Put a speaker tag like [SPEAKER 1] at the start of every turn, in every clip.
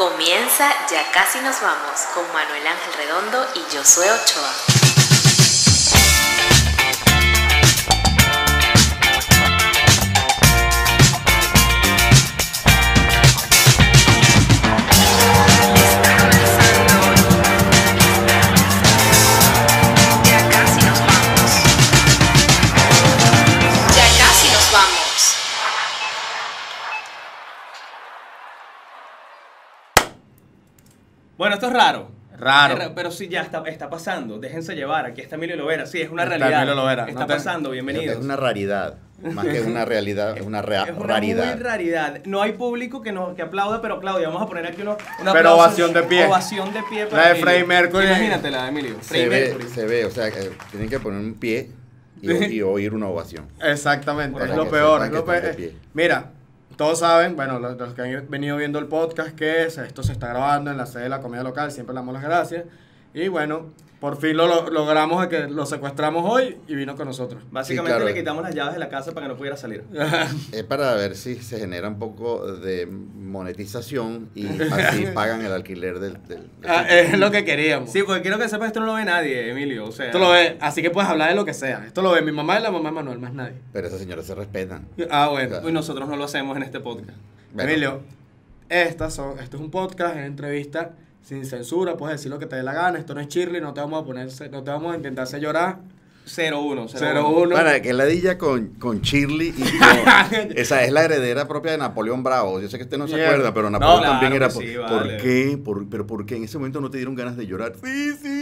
[SPEAKER 1] Comienza Ya casi nos vamos con Manuel Ángel Redondo y Josué Ochoa.
[SPEAKER 2] Bueno, esto es raro.
[SPEAKER 3] Raro.
[SPEAKER 2] Ra- Pero sí, ya está, está pasando. Déjense llevar. Aquí está Emilio Lovera. Sí, es una
[SPEAKER 3] Está
[SPEAKER 2] realidad.
[SPEAKER 3] Emilio Lovera.
[SPEAKER 2] Está
[SPEAKER 3] No te-
[SPEAKER 2] pasando. Bienvenidos.
[SPEAKER 4] Es una raridad, más que una realidad, es una rea-
[SPEAKER 2] Es una
[SPEAKER 4] raridad.
[SPEAKER 2] muy raridad. No hay público que, no, que aplauda, pero Claudia, vamos a poner aquí uno, una
[SPEAKER 3] Pero ovación de pie.
[SPEAKER 2] Ovación de pie.
[SPEAKER 3] La de. Freddie Mercury.
[SPEAKER 2] Imagínate la de Emilio.
[SPEAKER 4] Se
[SPEAKER 2] Freddie
[SPEAKER 4] ve, se ve, o sea, que tienen que poner un pie y, y oír una ovación.
[SPEAKER 3] Exactamente,
[SPEAKER 2] Para
[SPEAKER 3] es lo peor. es lo peor.
[SPEAKER 4] pie.
[SPEAKER 3] Mira, todos saben, bueno, los, que han venido viendo el podcast, que es, esto se está grabando en la sede de la comida local, siempre le damos las gracias. Y bueno, por fin lo, lo- logramos de que lo secuestramos hoy y vino con nosotros.
[SPEAKER 2] Básicamente
[SPEAKER 4] Sí, claro.
[SPEAKER 2] le quitamos las llaves de la casa para que no pudiera salir.
[SPEAKER 4] Es para ver si se genera un poco de monetización y así pagan el alquiler del... del- del
[SPEAKER 3] Ah, es lo que queríamos.
[SPEAKER 2] Sí, porque quiero que sepas esto no lo ve nadie, Emilio. O sea,
[SPEAKER 3] Esto lo ve, así que puedes hablar de lo que sea. Esto lo ve mi mamá y la mamá de Manuel, más nadie.
[SPEAKER 4] Pero esas señoras se respetan.
[SPEAKER 3] Ah, bueno.
[SPEAKER 2] Y nosotros no lo hacemos en este podcast.
[SPEAKER 4] Bueno,
[SPEAKER 3] Emilio, estas son, esto es un podcast, es entrevista sin censura, puedes decir lo que te dé la gana, esto no es Shirley, no te vamos a ponerse, no te vamos a intentar hacer llorar.
[SPEAKER 2] 0-1.
[SPEAKER 3] 0-1.
[SPEAKER 4] Para que ladilla con, con Shirley y con- esa es la heredera propia de Napoleón Bravo. Yo sé que usted no se acuerda, pero
[SPEAKER 3] No,
[SPEAKER 4] Napoleón
[SPEAKER 2] claro
[SPEAKER 4] también era. por,
[SPEAKER 2] sí,
[SPEAKER 4] ¿Por
[SPEAKER 2] vale.
[SPEAKER 4] qué? Por- pero ¿por qué en ese momento no te dieron ganas de llorar? Sí. Sí,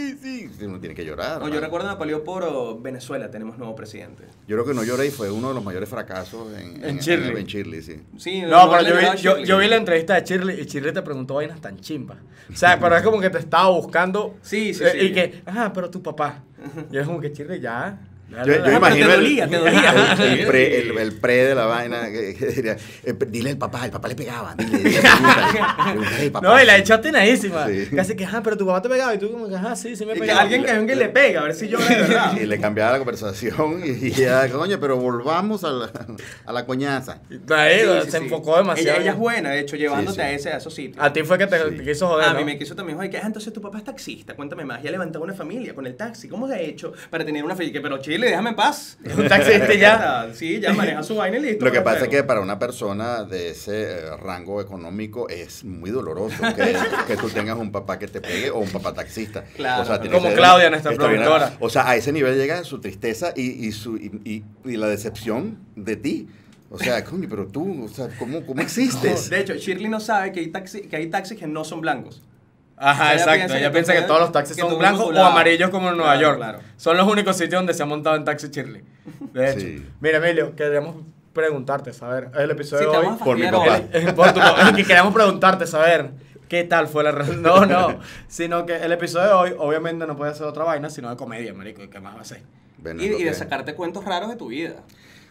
[SPEAKER 4] Uno tiene que llorar.
[SPEAKER 2] No, yo recuerdo a Napoleón por oh, Venezuela, tenemos nuevo presidente.
[SPEAKER 4] Yo creo que no lloré y fue uno de los mayores fracasos en,
[SPEAKER 3] En Shirley.
[SPEAKER 4] En, Shirley, sí.
[SPEAKER 2] Sí,
[SPEAKER 3] No, pero yo vi, yo,
[SPEAKER 2] Shirley.
[SPEAKER 3] yo vi la entrevista de Shirley y Shirley te preguntó vainas tan chimbas. O sea, pero es como que te estaba buscando.
[SPEAKER 2] Sí, sí,
[SPEAKER 3] eh,
[SPEAKER 2] sí.
[SPEAKER 3] Y que, ajá, pero tu papá. Y es como que Shirley ya.
[SPEAKER 4] Yo, yo.
[SPEAKER 2] Ah,
[SPEAKER 4] imagino
[SPEAKER 2] te
[SPEAKER 4] el,
[SPEAKER 2] dolía, te dolía.
[SPEAKER 4] el, el pre, el, el pre de la vaina. Que, que diría, eh, dile al papá, el papá le pegaba.
[SPEAKER 3] No, y la echó atinadísima.
[SPEAKER 4] Sí.
[SPEAKER 3] Casi que, ajá, pero tu papá te pegaba y tú como que, ajá, sí, sí me
[SPEAKER 2] Y que
[SPEAKER 3] pegaba.
[SPEAKER 2] alguien que y le pega, a ver si llora de verdad.
[SPEAKER 4] Y le cambiaba la conversación y ya, coño, pero volvamos a la, a la coñaza.
[SPEAKER 3] Ahí,
[SPEAKER 2] Sí,
[SPEAKER 3] se
[SPEAKER 2] sí.
[SPEAKER 3] enfocó demasiado.
[SPEAKER 2] Ella, ella es buena, de hecho, llevándote
[SPEAKER 4] Sí, sí.
[SPEAKER 2] a, ese, a esos sitios.
[SPEAKER 3] A ti fue que te, quiso joder,
[SPEAKER 2] A
[SPEAKER 3] ¿no?
[SPEAKER 2] mí me quiso también, oye, que ah, entonces tu papá es taxista, cuéntame más. Ya levantaba una familia con el taxi. ¿Cómo se ha hecho para tener una familia? Que, Pero Chile, déjame en paz.
[SPEAKER 3] Es un taxista y ya.
[SPEAKER 2] Sí, ya maneja su vaina y listo.
[SPEAKER 4] Lo que
[SPEAKER 2] no
[SPEAKER 4] pasa es que para una persona de ese eh, rango económico es muy doloroso que, que tú tengas un papá que te pegue o un papá taxista.
[SPEAKER 2] Claro.
[SPEAKER 4] tiene
[SPEAKER 3] Como
[SPEAKER 4] que ser
[SPEAKER 3] Claudia, nuestra productora.
[SPEAKER 4] O sea, a ese nivel llega su tristeza y, y su, y, y- y la decepción de ti. O sea, coño, pero tú, o sea, ¿cómo, cómo existes?
[SPEAKER 2] De hecho, Shirley no sabe que hay, taxi, que hay taxis que no son blancos.
[SPEAKER 3] Ajá,
[SPEAKER 2] Ella
[SPEAKER 3] exacto.
[SPEAKER 2] piensa
[SPEAKER 3] ella
[SPEAKER 2] que
[SPEAKER 3] piensa que todos los taxis son blancos o amarillos como en Nueva
[SPEAKER 2] Claro,
[SPEAKER 3] York.
[SPEAKER 2] claro.
[SPEAKER 3] Son los únicos sitios donde se ha montado en taxi Shirley. De hecho.
[SPEAKER 4] Sí.
[SPEAKER 3] Mira, Emilio, queríamos preguntarte, saber, el episodio
[SPEAKER 2] Sí,
[SPEAKER 3] de hoy.
[SPEAKER 4] Por mi papá.
[SPEAKER 3] Eh, por tu papá, que queríamos preguntarte, saber qué tal fue la re- No, no. Sino que el episodio de hoy, obviamente, no puede ser otra vaina, sino de comedia, marico. ¿y ¿Qué más va a ser?
[SPEAKER 4] Bueno,
[SPEAKER 2] Y, y de sacarte cuentos raros de tu vida.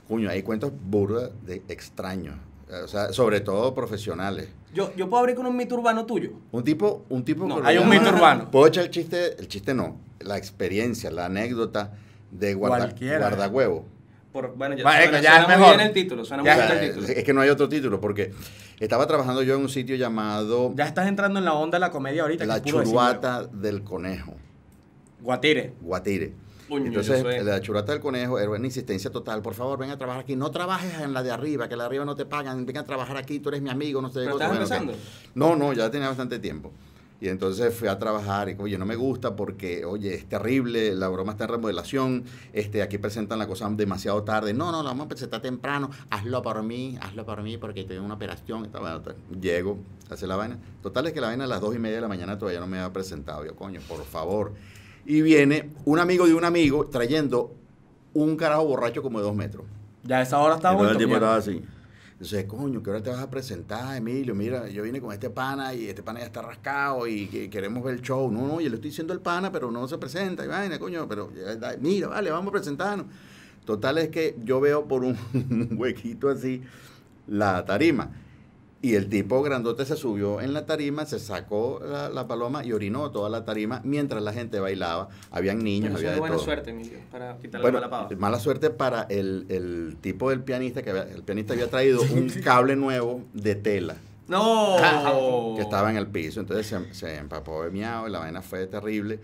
[SPEAKER 4] Coño, hay cuentos burda de extraños. O sea, sobre todo profesionales.
[SPEAKER 2] Yo, yo puedo abrir con un mito urbano tuyo.
[SPEAKER 4] Un tipo, un tipo
[SPEAKER 2] No,
[SPEAKER 3] Hay un mito urbano.
[SPEAKER 4] Puedo echar el chiste, el chiste no, la experiencia, la anécdota de guarda,
[SPEAKER 3] Cualquiera.
[SPEAKER 4] guardahuevo.
[SPEAKER 2] Por, bueno, ya,
[SPEAKER 3] Vale,
[SPEAKER 2] suena,
[SPEAKER 3] ya
[SPEAKER 2] suena
[SPEAKER 3] es
[SPEAKER 2] muy
[SPEAKER 3] mejor.
[SPEAKER 2] bien el título. Suena
[SPEAKER 3] Ya
[SPEAKER 2] muy bien el título.
[SPEAKER 4] es que no hay otro título, porque estaba trabajando yo en un sitio llamado
[SPEAKER 3] Ya estás entrando en la onda de la comedia ahorita.
[SPEAKER 4] La
[SPEAKER 3] que decir,
[SPEAKER 4] Churuata del Conejo,
[SPEAKER 3] Guatire.
[SPEAKER 4] Guatire.
[SPEAKER 2] Coño,
[SPEAKER 4] Entonces,
[SPEAKER 2] soy-
[SPEAKER 4] la churata del conejo era una insistencia total. Por favor, ven a trabajar aquí. No trabajes en la de arriba, que la de arriba no te pagan. Ven a trabajar aquí, tú eres mi amigo, no sé
[SPEAKER 2] ¿Pero
[SPEAKER 4] ok.
[SPEAKER 2] empezando?
[SPEAKER 4] No, no, ya tenía bastante tiempo. Y entonces fui a trabajar y, oye, no me gusta porque, oye, es terrible, la broma está en remodelación, este, aquí presentan la cosa demasiado tarde. No, no, la vamos a presentar temprano, hazlo por mí, hazlo por mí porque tengo una operación. Y tal, bueno, tal. Llego, hace la vaina. Total es que la vaina a las dos y media de la mañana todavía no me había presentado. Yo, coño, por favor. Y viene un amigo de un amigo trayendo un carajo borracho como de dos metros.
[SPEAKER 3] Ya a esa hora está
[SPEAKER 4] Y entonces el tipo
[SPEAKER 3] mierda.
[SPEAKER 4] estaba así. Entonces, coño, ¿qué hora te vas a presentar, Emilio? Mira, yo vine con este pana y este pana ya está rascado y que queremos ver el show. No, no, yo le estoy diciendo el pana, pero no se presenta. Y vaina, coño, pero mira, vale, vamos a presentarnos. Total es que yo veo por un huequito así la tarima. Y el tipo grandote se subió en la tarima, se sacó la, la paloma y orinó toda la tarima mientras la gente bailaba. Habían niños, había de
[SPEAKER 2] buena
[SPEAKER 4] todo.
[SPEAKER 2] suerte, Emilio, para quitarle
[SPEAKER 4] Bueno,
[SPEAKER 2] la mala pava.
[SPEAKER 4] mala suerte para el, el tipo del pianista, que había- el pianista había traído un cable nuevo de tela.
[SPEAKER 2] No.
[SPEAKER 4] que estaba en el piso. Entonces se, se empapó de miau y la vaina fue terrible.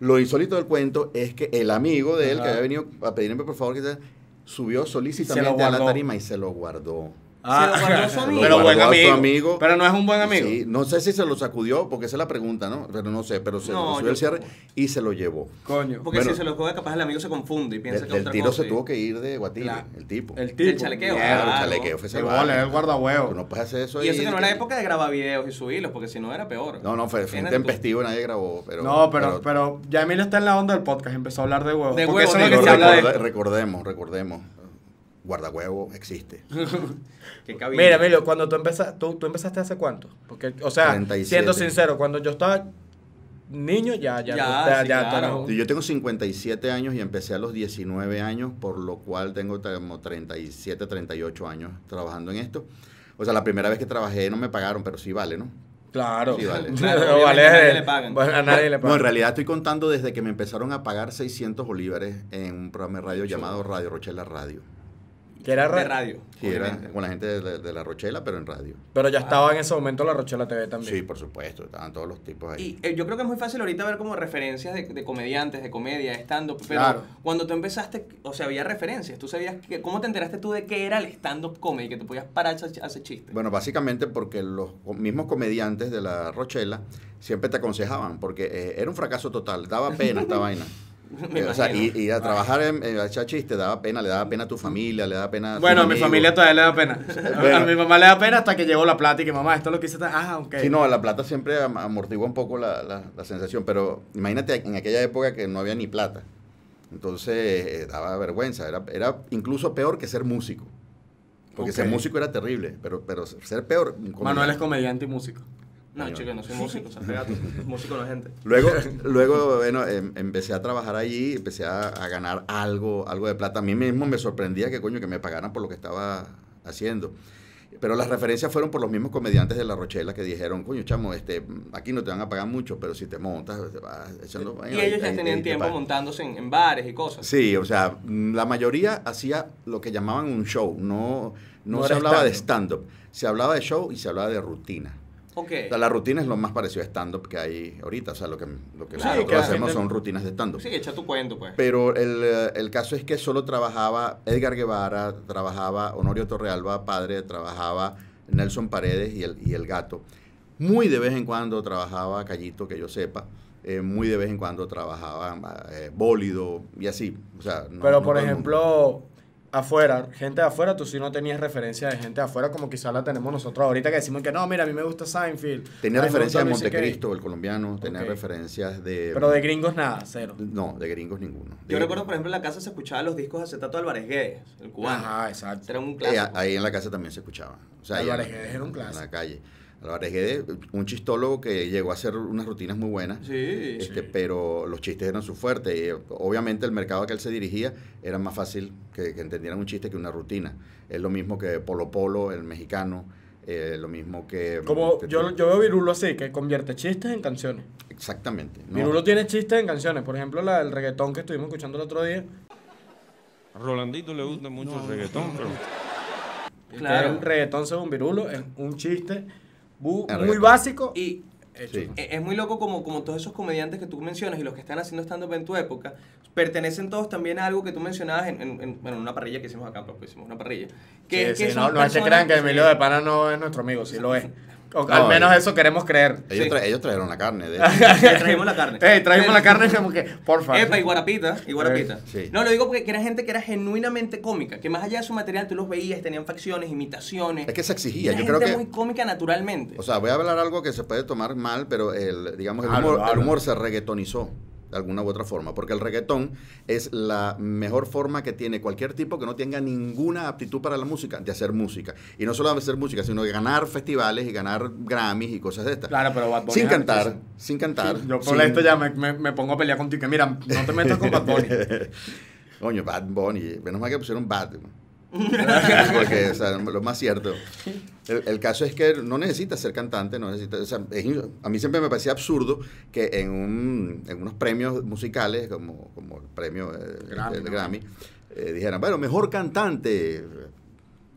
[SPEAKER 4] Lo insólito del cuento es que el amigo de él, que había venido a pedirme por favor que se- subió solícitamente a la tarima y se lo guardó.
[SPEAKER 2] Se lo guardó su
[SPEAKER 3] Se
[SPEAKER 2] amigo.
[SPEAKER 3] Pero buen amigo.
[SPEAKER 4] amigo.
[SPEAKER 3] Pero no es un buen amigo.
[SPEAKER 4] Sí, no sé si se lo sacudió, porque esa es la pregunta, ¿no? Pero no sé, pero se
[SPEAKER 2] No,
[SPEAKER 4] lo subió el cierre y se lo llevó.
[SPEAKER 3] Coño.
[SPEAKER 2] Porque
[SPEAKER 4] Bueno.
[SPEAKER 2] si se lo juega, capaz el amigo se confunde y piensa
[SPEAKER 4] Del,
[SPEAKER 2] que otra
[SPEAKER 4] tiro
[SPEAKER 2] cosa.
[SPEAKER 4] se
[SPEAKER 2] y-
[SPEAKER 4] tuvo que ir de Guatire,
[SPEAKER 3] La-
[SPEAKER 4] el tipo.
[SPEAKER 3] El tipo.
[SPEAKER 2] Chalequeo,
[SPEAKER 4] Mierda,
[SPEAKER 2] claro.
[SPEAKER 4] el chalequeo fue salvaje.
[SPEAKER 3] vale, el guardahuevo.
[SPEAKER 4] Tú no puedes hacer eso
[SPEAKER 2] Y eso que no era época de grabar videos y subirlos, porque si no era peor.
[SPEAKER 4] No, no, fue, fue un tempestivo y nadie grabó. Pero,
[SPEAKER 3] no, pero, pero ya Emilio está en la onda del podcast. Empezó a hablar de huevos.
[SPEAKER 2] De huevos,
[SPEAKER 4] recordemos, recordemos. Guardahuevo existe.
[SPEAKER 3] Mira, Emilio, cuando tú empezaste, tú, tú empezaste hace cuánto? Porque, o sea,
[SPEAKER 4] 37.
[SPEAKER 3] siendo sincero, cuando yo estaba niño, ya, ya,
[SPEAKER 2] Ya,
[SPEAKER 3] tú-
[SPEAKER 2] sí,
[SPEAKER 3] eras
[SPEAKER 2] claro.
[SPEAKER 4] Yo tengo 57 años y empecé a los 19 años, por lo cual tengo como 37, 38 años trabajando en esto. O sea, la primera vez que trabajé no me pagaron, pero sí vale, ¿no?
[SPEAKER 3] Claro.
[SPEAKER 4] Sí, vale.
[SPEAKER 2] Claro,
[SPEAKER 3] vale,
[SPEAKER 2] a nadie le pagan.
[SPEAKER 3] bueno, a nadie le
[SPEAKER 4] No,
[SPEAKER 3] pagan.
[SPEAKER 4] en realidad estoy contando desde que me empezaron a pagar 600 bolívares en un programa de radio llamado Radio Rochela Radio.
[SPEAKER 3] Que era
[SPEAKER 2] de
[SPEAKER 3] ra-
[SPEAKER 2] radio.
[SPEAKER 4] Sí, era con la gente de, la- de la Rochela, pero en radio.
[SPEAKER 3] Pero ya estaba en ese momento la Rochela TV también.
[SPEAKER 4] Sí, por supuesto, estaban todos los tipos ahí.
[SPEAKER 2] Y eh, yo creo que es muy fácil ahorita ver como referencias de, de comediantes, de comedia, de stand-up. Pero
[SPEAKER 3] Claro.
[SPEAKER 2] cuando tú empezaste, o sea, había referencias. ¿Tú sabías que, cómo te enteraste tú de qué era el stand-up comedy? Que te podías parar a hacer- chistes.
[SPEAKER 4] Bueno, básicamente porque los mismos comediantes de la Rochela siempre te aconsejaban, porque eh, era un fracaso total, daba pena esta vaina.
[SPEAKER 2] Me
[SPEAKER 4] Eh, o sea, y a trabajar en, en a echar chistes daba pena, le daba pena a tu familia, le daba pena a
[SPEAKER 3] Bueno, a mi familia todavía le da pena.
[SPEAKER 4] Bueno.
[SPEAKER 3] A mi mamá le da pena hasta que llegó la plata y que mamá, esto es lo que hice. Ah, ok.
[SPEAKER 4] Sí, no, la plata siempre am- amortigua un poco la, la- la sensación, pero imagínate en aquella época que no había ni plata. Entonces eh, daba vergüenza, era, era incluso peor que ser músico. Porque ser músico era terrible, pero, pero ser peor... un
[SPEAKER 3] Manuel es
[SPEAKER 4] comediante.
[SPEAKER 3] comediante y músico.
[SPEAKER 2] No,
[SPEAKER 4] Coño.
[SPEAKER 2] chico, no soy músico, o sea, músico no es gente.
[SPEAKER 4] Luego, luego bueno, em- empecé a trabajar allí, empecé a, a ganar algo, algo de plata. A mí mismo me sorprendía que coño que me pagaran por lo que estaba haciendo. Pero las referencias fueron por los mismos comediantes de La Rochela que dijeron, coño, chamo, este, aquí no te van a pagar mucho, pero si te montas, te vas echando...
[SPEAKER 2] Y ellos ya
[SPEAKER 4] ahí-
[SPEAKER 2] tenían tiempo
[SPEAKER 4] pagan".
[SPEAKER 2] montándose en, en bares y cosas.
[SPEAKER 4] Sí, o sea, mm, la mayoría hacía lo que llamaban un show, no, no,
[SPEAKER 3] No
[SPEAKER 4] se hablaba de
[SPEAKER 3] stand-up,
[SPEAKER 4] se hablaba de show y se hablaba de rutina.
[SPEAKER 2] Ok.
[SPEAKER 4] O sea, la rutina es lo más parecido a stand-up que hay ahorita. O sea, lo que, lo que
[SPEAKER 2] Claro,
[SPEAKER 4] nosotros
[SPEAKER 2] que la
[SPEAKER 4] hacemos
[SPEAKER 3] gente-
[SPEAKER 4] son rutinas de stand-up.
[SPEAKER 2] Sí, echa tu cuento, pues.
[SPEAKER 4] Pero el, eh, el caso es que solo trabajaba Edgar Guevara, trabajaba Honorio Torrealba, padre, trabajaba Nelson Paredes y el, y el gato. Muy de vez en cuando trabajaba Callito, que yo sepa. eh, muy de vez en cuando trabajaba eh, Bólido y así. O sea, no-
[SPEAKER 3] Pero
[SPEAKER 4] no
[SPEAKER 3] por ejemplo, afuera, gente de afuera, tú sí no tenías referencia de gente de afuera como quizás la tenemos nosotros ahorita que decimos que no, mira, a mí me gusta Seinfeld.
[SPEAKER 4] Tenía referencias de. Montecristo, el colombiano. Tenía referencias de...
[SPEAKER 3] Pero de gringos nada, cero.
[SPEAKER 4] No, de gringos ninguno.
[SPEAKER 2] Yo recuerdo, por ejemplo, en la casa se escuchaban los discos de acetato de Álvarez Guedes, el cubano.
[SPEAKER 3] Ajá, exacto.
[SPEAKER 2] Era un
[SPEAKER 4] Eh,
[SPEAKER 2] clásico.
[SPEAKER 4] ahí en la casa también se escuchaba. O sea, ahí
[SPEAKER 3] Álvarez
[SPEAKER 4] en-
[SPEAKER 3] Guedes era un
[SPEAKER 4] En
[SPEAKER 3] clásico.
[SPEAKER 4] la calle. Álvarez un chistólogo que llegó a hacer unas rutinas muy buenas.
[SPEAKER 2] Sí.
[SPEAKER 4] este, Pero los chistes eran su fuerte. Y, obviamente el mercado al que él se dirigía era más fácil que, que entendieran un chiste que una rutina. Es lo mismo que Polo Polo, el mexicano. eh, lo mismo que...
[SPEAKER 3] Como
[SPEAKER 4] que-
[SPEAKER 3] yo, yo veo Virulo así, que convierte chistes en canciones.
[SPEAKER 4] Exactamente. ¿no?
[SPEAKER 3] Virulo tiene chistes en canciones. Por ejemplo, la del reggaetón que estuvimos escuchando el otro día.
[SPEAKER 5] A Rolandito le gusta mucho el reggaetón, pero
[SPEAKER 2] Claro.
[SPEAKER 3] Que el reggaetón según Virulo es un chiste bu- muy básico.
[SPEAKER 2] Y.
[SPEAKER 4] Sí.
[SPEAKER 2] e- es muy loco como, como todos esos comediantes que tú mencionas y los que están haciendo stand-up en tu época, pertenecen todos también a algo que tú mencionabas en, en- en- bueno, en una parrilla que hicimos acá, pues hicimos una parrilla. Que,
[SPEAKER 3] Sí,
[SPEAKER 2] que
[SPEAKER 3] sí,
[SPEAKER 2] son
[SPEAKER 3] no, no es que
[SPEAKER 2] personas-
[SPEAKER 3] crean que Emilio de Pana no es nuestro amigo, sí lo es. O al menos
[SPEAKER 4] eh.
[SPEAKER 3] eso queremos creer.
[SPEAKER 4] Ellos,
[SPEAKER 2] Sí.
[SPEAKER 4] tra- ellos trajeron la carne. De
[SPEAKER 2] trajimos la carne.
[SPEAKER 3] Ey, trajimos la carne como que, por favor.
[SPEAKER 2] Epa, y Guarapita, y Guarapita.
[SPEAKER 4] Sí.
[SPEAKER 2] No, lo digo porque que era gente que era genuinamente cómica, que más allá de su material tú los veías, tenían facciones, imitaciones.
[SPEAKER 4] es que se exigía.
[SPEAKER 2] Era
[SPEAKER 4] Yo creo
[SPEAKER 2] gente
[SPEAKER 4] que...
[SPEAKER 2] muy cómica naturalmente.
[SPEAKER 4] O sea, voy a hablar algo que se puede tomar mal, pero el, digamos, el humor, el humor se reggaetonizó de alguna u otra forma, porque el reggaetón es la mejor forma que tiene cualquier tipo que no tenga ninguna aptitud para la música de hacer música. Y no solo de hacer música, sino de ganar festivales y ganar Grammys y cosas de estas.
[SPEAKER 3] Claro, pero Bad Bunny
[SPEAKER 4] sin cantar, sin cantar.
[SPEAKER 3] Yo por
[SPEAKER 4] sin-
[SPEAKER 3] esto ya me, me- me pongo a pelear contigo. Que mira, no te metas con Bad Bunny.
[SPEAKER 4] Coño, Bad Bunny. Menos mal que pusieron Bad. Porque, o sea, lo más cierto. El, el caso es que no necesitas ser cantante, no necesitas. o sea, es in- a mí siempre me parecía absurdo que en, un, en unos premios musicales, como, como el premio eh,
[SPEAKER 3] Grammy,
[SPEAKER 4] del
[SPEAKER 3] ¿no?
[SPEAKER 4] Grammy, eh, dijeran, bueno, mejor cantante.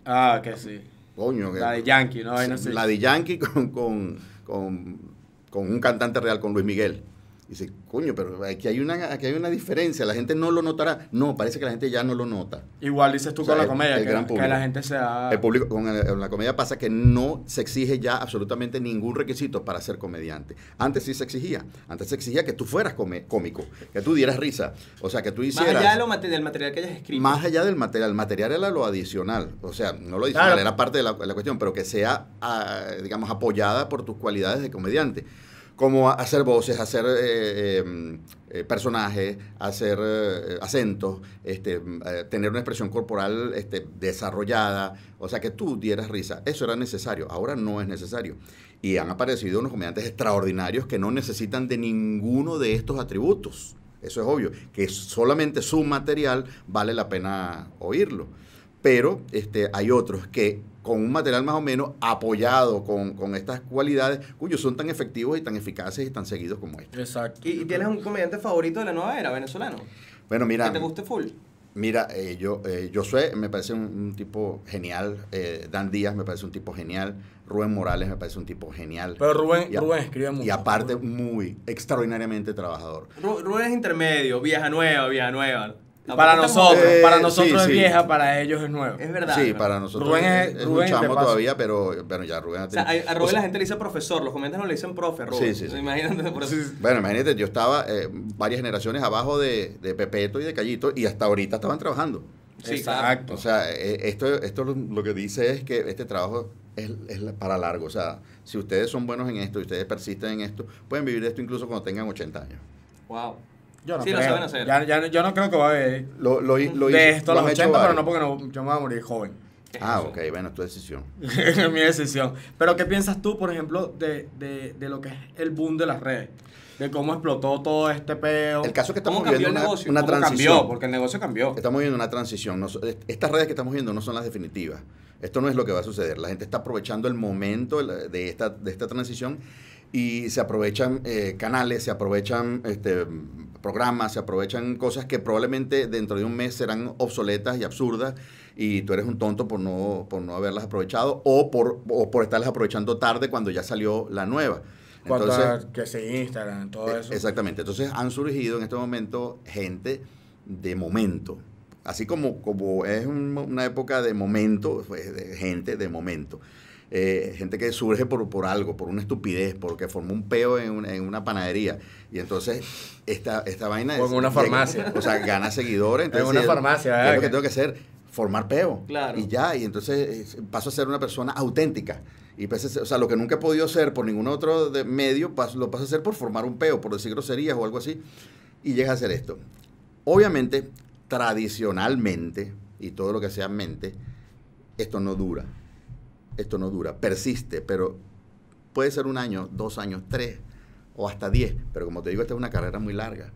[SPEAKER 3] Ah, que sí.
[SPEAKER 4] coño. que-
[SPEAKER 3] La de Yankee, ¿no? Vaina así.
[SPEAKER 4] La de Yankee con, con, con, con un cantante real, con Luis Miguel. Dice, coño, pero aquí hay, una, aquí hay una diferencia, la gente no lo notará. No, parece que la gente ya no lo nota.
[SPEAKER 3] Igual dices tú
[SPEAKER 4] O sea,
[SPEAKER 3] con la comedia,
[SPEAKER 4] el
[SPEAKER 3] que,
[SPEAKER 4] gran
[SPEAKER 3] que
[SPEAKER 4] público.
[SPEAKER 3] la gente sea...
[SPEAKER 4] El público, con, el- con la comedia pasa que no se exige ya absolutamente ningún requisito para ser comediante. Antes sí se exigía. Antes se exigía que tú fueras come- cómico, que tú dieras risa. O sea, que tú
[SPEAKER 2] Más
[SPEAKER 4] hicieras...
[SPEAKER 2] allá de lo mate- del material que hayas escrito.
[SPEAKER 4] Más allá del material, el material era lo adicional, o sea, no lo adicional,
[SPEAKER 3] Claro.
[SPEAKER 4] era parte de la, la cuestión, pero que sea, ah, digamos, apoyada por tus cualidades de comediante, como hacer voces, hacer eh, eh, eh, personajes, hacer acentos, este, eh, tener una expresión corporal este, desarrollada, o sea, que tú dieras risa, eso era necesario, ahora no es necesario. Y han aparecido unos comediantes extraordinarios que no necesitan de ninguno de estos atributos. Eso es obvio, que solamente su material vale la pena oírlo. Pero este, hay otros que con un material más o menos apoyado con, con estas cualidades, cuyos son tan efectivos y tan eficaces y tan seguidos como este.
[SPEAKER 3] Exacto.
[SPEAKER 2] ¿Y, tienes un comediante favorito de la nueva era venezolano?
[SPEAKER 4] Bueno, mira,
[SPEAKER 2] Que te guste full.
[SPEAKER 4] mira eh, yo, eh, Josué me parece un, un tipo genial, eh, Dan Díaz me parece un tipo genial, Rubén Morales me parece un tipo genial.
[SPEAKER 3] Pero Rubén,
[SPEAKER 4] a-
[SPEAKER 3] Rubén escribe mucho.
[SPEAKER 4] Y aparte, muy extraordinariamente trabajador.
[SPEAKER 2] Ru- Rubén es intermedio, vieja nueva, vieja nueva.
[SPEAKER 3] Para nosotros,
[SPEAKER 4] Eh,
[SPEAKER 3] para
[SPEAKER 4] sí,
[SPEAKER 3] nosotros
[SPEAKER 4] sí.
[SPEAKER 3] es vieja, para ellos es nueva.
[SPEAKER 2] Es verdad.
[SPEAKER 4] Sí,
[SPEAKER 2] ¿no?
[SPEAKER 4] para nosotros
[SPEAKER 3] Rubén
[SPEAKER 4] es,
[SPEAKER 3] es- Rubén,
[SPEAKER 4] un chamo todavía, pero bueno, ya Rubén ha
[SPEAKER 2] O sea,
[SPEAKER 4] tenido-
[SPEAKER 2] a,
[SPEAKER 4] o
[SPEAKER 2] Rubén
[SPEAKER 4] sea,
[SPEAKER 2] la gente le dice profesor, los comediantes no le dicen profe, Rubén.
[SPEAKER 4] Sí, sí, sí.
[SPEAKER 2] Imagínate por eso.
[SPEAKER 4] Bueno, imagínate, yo estaba eh, varias generaciones abajo de, de Pepeto y de Callito y hasta ahorita estaban trabajando.
[SPEAKER 2] Sí,
[SPEAKER 3] Exacto.
[SPEAKER 4] O sea, eh, esto, esto lo, que dice es que este trabajo es, para largo. O sea, si ustedes son buenos en esto y ustedes persisten en esto, pueden vivir de esto incluso cuando tengan 80 años.
[SPEAKER 2] Wow.
[SPEAKER 3] Yo no
[SPEAKER 2] Sí, lo
[SPEAKER 3] creo.
[SPEAKER 2] saben hacer.
[SPEAKER 3] Ya, ya- yo no creo que va a haber
[SPEAKER 4] Lo, lo, lo
[SPEAKER 3] de
[SPEAKER 4] hizo-
[SPEAKER 3] esto a
[SPEAKER 4] lo
[SPEAKER 3] los
[SPEAKER 4] han hecho
[SPEAKER 3] 80, pero no porque no, yo me voy a morir joven.
[SPEAKER 2] ¿Qué es
[SPEAKER 4] Ah, ok, bueno, es tu decisión.
[SPEAKER 3] es mi decisión. Pero ¿qué piensas tú, por ejemplo, de, de, de lo que es el boom de las redes? De cómo explotó todo este peo.
[SPEAKER 4] El caso es que
[SPEAKER 2] ¿Cómo
[SPEAKER 4] estamos
[SPEAKER 2] cambió
[SPEAKER 4] viendo
[SPEAKER 2] el
[SPEAKER 4] una,
[SPEAKER 2] negocio?
[SPEAKER 4] una
[SPEAKER 3] ¿Cómo
[SPEAKER 4] transición.
[SPEAKER 3] cambió? Porque el negocio cambió.
[SPEAKER 4] Estamos viendo una transición. No estas redes que estamos viendo no son las definitivas. Esto no es lo que va a suceder. La gente está aprovechando el momento de esta, de esta transición y se aprovechan eh, canales, se aprovechan este, programas, se aprovechan cosas que probablemente dentro de un mes serán obsoletas y absurdas y tú eres un tonto por no, por no haberlas aprovechado o por, o por estarlas aprovechando tarde cuando ya salió la nueva. Entonces,
[SPEAKER 3] a que sí, Instagram, todo
[SPEAKER 4] eh,
[SPEAKER 3] eso.
[SPEAKER 4] Exactamente. Entonces han surgido en este momento gente de momento. Así como, como es un- una época de momento, pues, de gente de momento. Eh, gente que surge por, por algo, por una estupidez, porque formó un peo en una, en una panadería. Y entonces esta, esta vaina
[SPEAKER 3] O en una farmacia.
[SPEAKER 4] o sea, gana seguidores. Entonces,
[SPEAKER 3] una
[SPEAKER 4] ¿qué-
[SPEAKER 3] farmacia,
[SPEAKER 4] ¿qué es lo que tengo que hacer? Formar peo.
[SPEAKER 2] Claro.
[SPEAKER 4] Y ya, y entonces eh, paso a ser una persona auténtica. Y paso a ser- o sea, lo que nunca he podido ser por ningún otro de medio, paso- lo paso a hacer por formar un peo, por decir groserías o algo así. Y llega a hacer esto. Obviamente, tradicionalmente, y todo lo que sea mente, esto no dura. Esto no dura, persiste, pero puede ser un año, dos años, tres o hasta diez. Pero como te digo, esta es una carrera muy larga.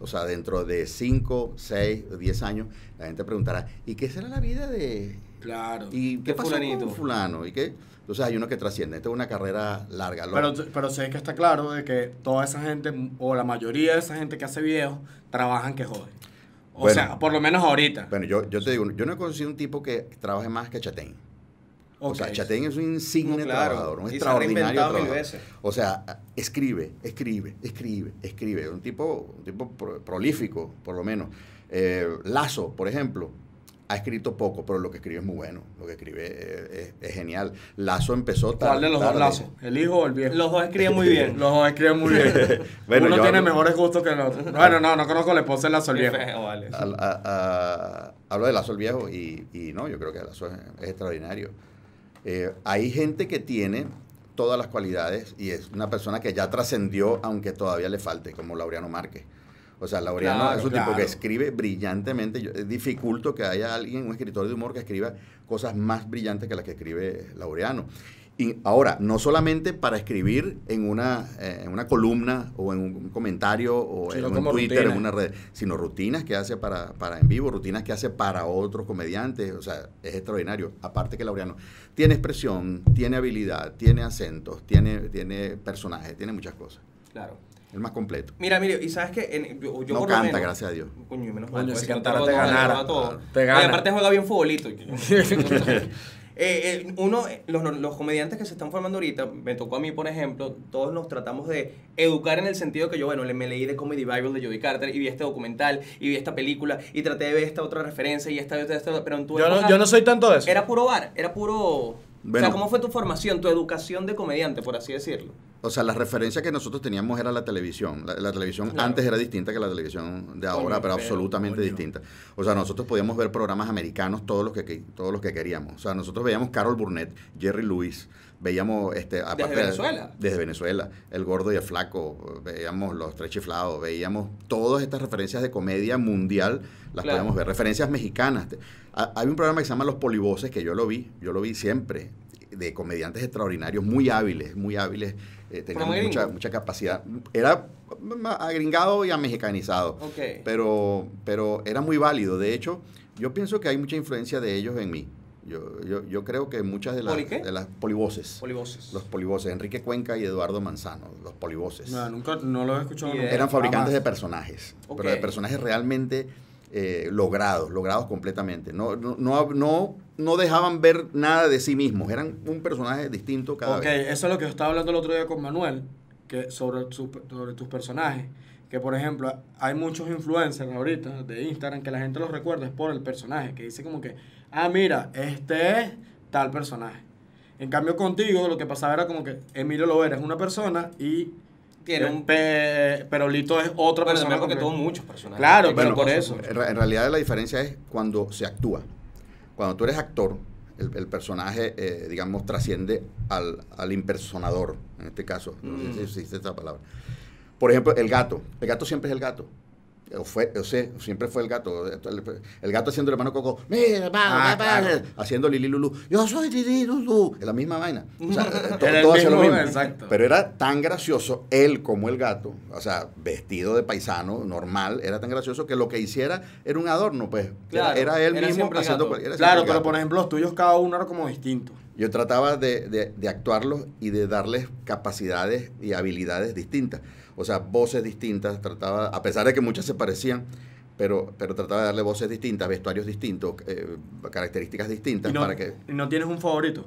[SPEAKER 4] O sea, dentro de cinco, seis, diez años, la gente preguntará, ¿y qué será la vida de...
[SPEAKER 3] Claro.
[SPEAKER 4] ¿Y qué pasó
[SPEAKER 2] fulanito.
[SPEAKER 4] con fulano? ¿Y qué? Entonces hay uno que trasciende. Esta es una carrera larga.
[SPEAKER 3] Pero, pero sé que está claro de que toda esa gente, o la mayoría de esa gente que hace videos, trabajan que joden. O
[SPEAKER 4] Bueno.
[SPEAKER 3] sea, por lo menos ahorita.
[SPEAKER 4] Bueno, yo, yo te digo, yo no he conocido un tipo que trabaje más que O sea,
[SPEAKER 3] Ok.
[SPEAKER 4] Chatén es un insigne
[SPEAKER 2] No, claro.
[SPEAKER 4] trabajador, un
[SPEAKER 2] Y se ha
[SPEAKER 4] extraordinario
[SPEAKER 2] mil
[SPEAKER 4] trabajador.
[SPEAKER 2] veces.
[SPEAKER 4] O sea, escribe, escribe, escribe, escribe. Un tipo, un tipo pro- prolífico, por lo menos. Eh, Lazo, por ejemplo, ha escrito poco, pero lo que escribe es muy bueno. Lo que escribe es, es- es genial. Lazo empezó
[SPEAKER 3] ¿Cuál de los dos
[SPEAKER 4] tarde.
[SPEAKER 3] lazos? ¿El hijo o el viejo?
[SPEAKER 2] Los dos escriben muy bien.
[SPEAKER 3] Los dos escriben muy bien.
[SPEAKER 4] Bueno,
[SPEAKER 3] Uno
[SPEAKER 4] yo
[SPEAKER 3] tiene
[SPEAKER 4] hablo-
[SPEAKER 3] mejores gustos que el otro. Bueno, no, no conozco la esposa del lazo el viejo.
[SPEAKER 2] feo, vale.
[SPEAKER 4] Al- a- a- hablo de Lazo el Viejo y, y no, yo creo que Lazo es, es extraordinario. Eh, hay gente que tiene todas las cualidades y es una persona que ya trascendió, aunque todavía le falte, como Laureano Márquez. O sea, Laureano
[SPEAKER 3] Claro,
[SPEAKER 4] es un tipo que escribe brillantemente. Yo, es dificulto que haya alguien, un escritor de humor, que escriba cosas más brillantes que las que escribe Laureano. Y ahora, no solamente para escribir en una, eh, en una columna o en un comentario o
[SPEAKER 3] Sino
[SPEAKER 4] en un Twitter,
[SPEAKER 3] rutina.
[SPEAKER 4] en una red, sino rutinas que hace para, para en vivo, rutinas que hace para otros comediantes, o sea, es extraordinario. Aparte que Laureano tiene expresión, tiene habilidad, tiene acentos, tiene, tiene personajes, tiene muchas cosas.
[SPEAKER 2] Claro.
[SPEAKER 4] El más completo.
[SPEAKER 2] Mira, mire, y sabes que en- yo, yo
[SPEAKER 4] no
[SPEAKER 2] por lo
[SPEAKER 4] canta,
[SPEAKER 2] menos-
[SPEAKER 4] gracias a Dios.
[SPEAKER 2] Coño, menos mal. pues,
[SPEAKER 3] si
[SPEAKER 2] no
[SPEAKER 3] cantara te ganara. Te
[SPEAKER 2] No, y
[SPEAKER 3] gana.
[SPEAKER 2] aparte juega bien futbolito. eh, eh, uno, eh, los, los comediantes que se están formando ahorita, me tocó a mí, por ejemplo, todos nos tratamos de educar en el sentido que yo, bueno, le- me leí de Comedy Bible de Joey Carter y vi este documental y vi esta película y traté de ver esta otra referencia y esta, esta, esta, pero en tu
[SPEAKER 3] Yo no, yo no soy tanto de eso.
[SPEAKER 2] Era puro bar, era puro... o sea, ¿cómo fue tu formación, tu educación de comediante, por así decirlo?
[SPEAKER 4] O sea, la referencia que nosotros teníamos era la televisión. La, la televisión
[SPEAKER 2] Claro.
[SPEAKER 4] antes era distinta que la televisión de ahora,
[SPEAKER 2] Coño,
[SPEAKER 4] pero absolutamente
[SPEAKER 2] coño.
[SPEAKER 4] distinta. O sea, nosotros podíamos ver programas americanos todos los que, todos los que queríamos. O sea, nosotros veíamos Carol Burnett, Jerry Lewis, veíamos este aparte de-
[SPEAKER 2] Venezuela?
[SPEAKER 4] desde Venezuela, El Gordo y el Flaco, veíamos Los Tres Chiflados, veíamos todas estas referencias de comedia mundial, las
[SPEAKER 2] Claro.
[SPEAKER 4] podíamos ver, referencias mexicanas. Ha- Hay un programa que se llama Los Polivoces que yo lo vi, yo lo vi siempre de comediantes extraordinarios, muy hábiles, muy hábiles, eh, tenían mucha, mucha capacidad. Era agringado y amexicanizado,
[SPEAKER 2] Ok.
[SPEAKER 4] pero, pero era muy válido. De hecho, yo pienso que hay mucha influencia de ellos en mí. Yo, yo, yo creo que muchas de las,
[SPEAKER 2] ¿Poli qué?
[SPEAKER 4] de las polivoces,
[SPEAKER 2] Polivoces.
[SPEAKER 4] los polivoces, Enrique Cuenca y Eduardo Manzano, los polivoces,
[SPEAKER 3] No, nunca, no lo he escuchado. Nunca.
[SPEAKER 4] eran fabricantes de personajes, pero de personajes realmente eh, logrados, logrados completamente. No, no, no, no, no dejaban ver nada de sí mismos, eran un personaje distinto cada
[SPEAKER 3] Ok,
[SPEAKER 4] vez.
[SPEAKER 3] eso es lo que yo estaba hablando el otro día con Manuel, que sobre, su- sobre tus personajes. Que por ejemplo, hay muchos influencers ahorita de Instagram que la gente los recuerda es por el personaje, que dice como que, ah, mira, este es tal personaje. En cambio contigo lo que pasaba era como que Emilio Lovera es una persona y
[SPEAKER 2] Tiene
[SPEAKER 3] eh,
[SPEAKER 2] un-
[SPEAKER 3] Pe- Perolito es otra
[SPEAKER 2] Bueno,
[SPEAKER 3] persona.
[SPEAKER 2] porque tuvo muchos personajes.
[SPEAKER 3] Claro, pero
[SPEAKER 2] muchas
[SPEAKER 3] por eso.
[SPEAKER 4] En, re- en realidad la diferencia es cuando se actúa. Cuando tú eres actor, el, el personaje, eh, digamos, trasciende al, al impersonador, en este caso. No sé si
[SPEAKER 2] Mm.
[SPEAKER 4] existe esta palabra. Por ejemplo, el gato. El gato siempre es el gato. O, fue, o sea, siempre fue el gato. El, el gato haciendo el hermano Coco, mira, va,
[SPEAKER 3] Ah,
[SPEAKER 4] va, va",
[SPEAKER 3] claro.
[SPEAKER 4] haciendo Lili Lulu, yo soy Lili Lulu. Es la misma vaina. O sea, eh, todo,
[SPEAKER 3] Era el
[SPEAKER 4] todo hacía lo
[SPEAKER 3] mismo, exacto.
[SPEAKER 4] Pero era tan gracioso, él como el gato, o sea, vestido de paisano, normal, era tan gracioso que lo que hiciera era un adorno, pues.
[SPEAKER 2] Claro,
[SPEAKER 4] era, era él
[SPEAKER 2] era
[SPEAKER 4] mismo haciendo. siempre
[SPEAKER 3] Claro, pero por ejemplo los tuyos cada uno era como distinto.
[SPEAKER 4] Yo trataba de, de, de actuarlos y de darles capacidades y habilidades distintas. O sea, voces distintas, trataba, a pesar de que muchas se parecían, pero, pero trataba de darle voces distintas, vestuarios distintos, eh, características distintas
[SPEAKER 3] no,
[SPEAKER 4] para que...
[SPEAKER 3] no tienes un favorito.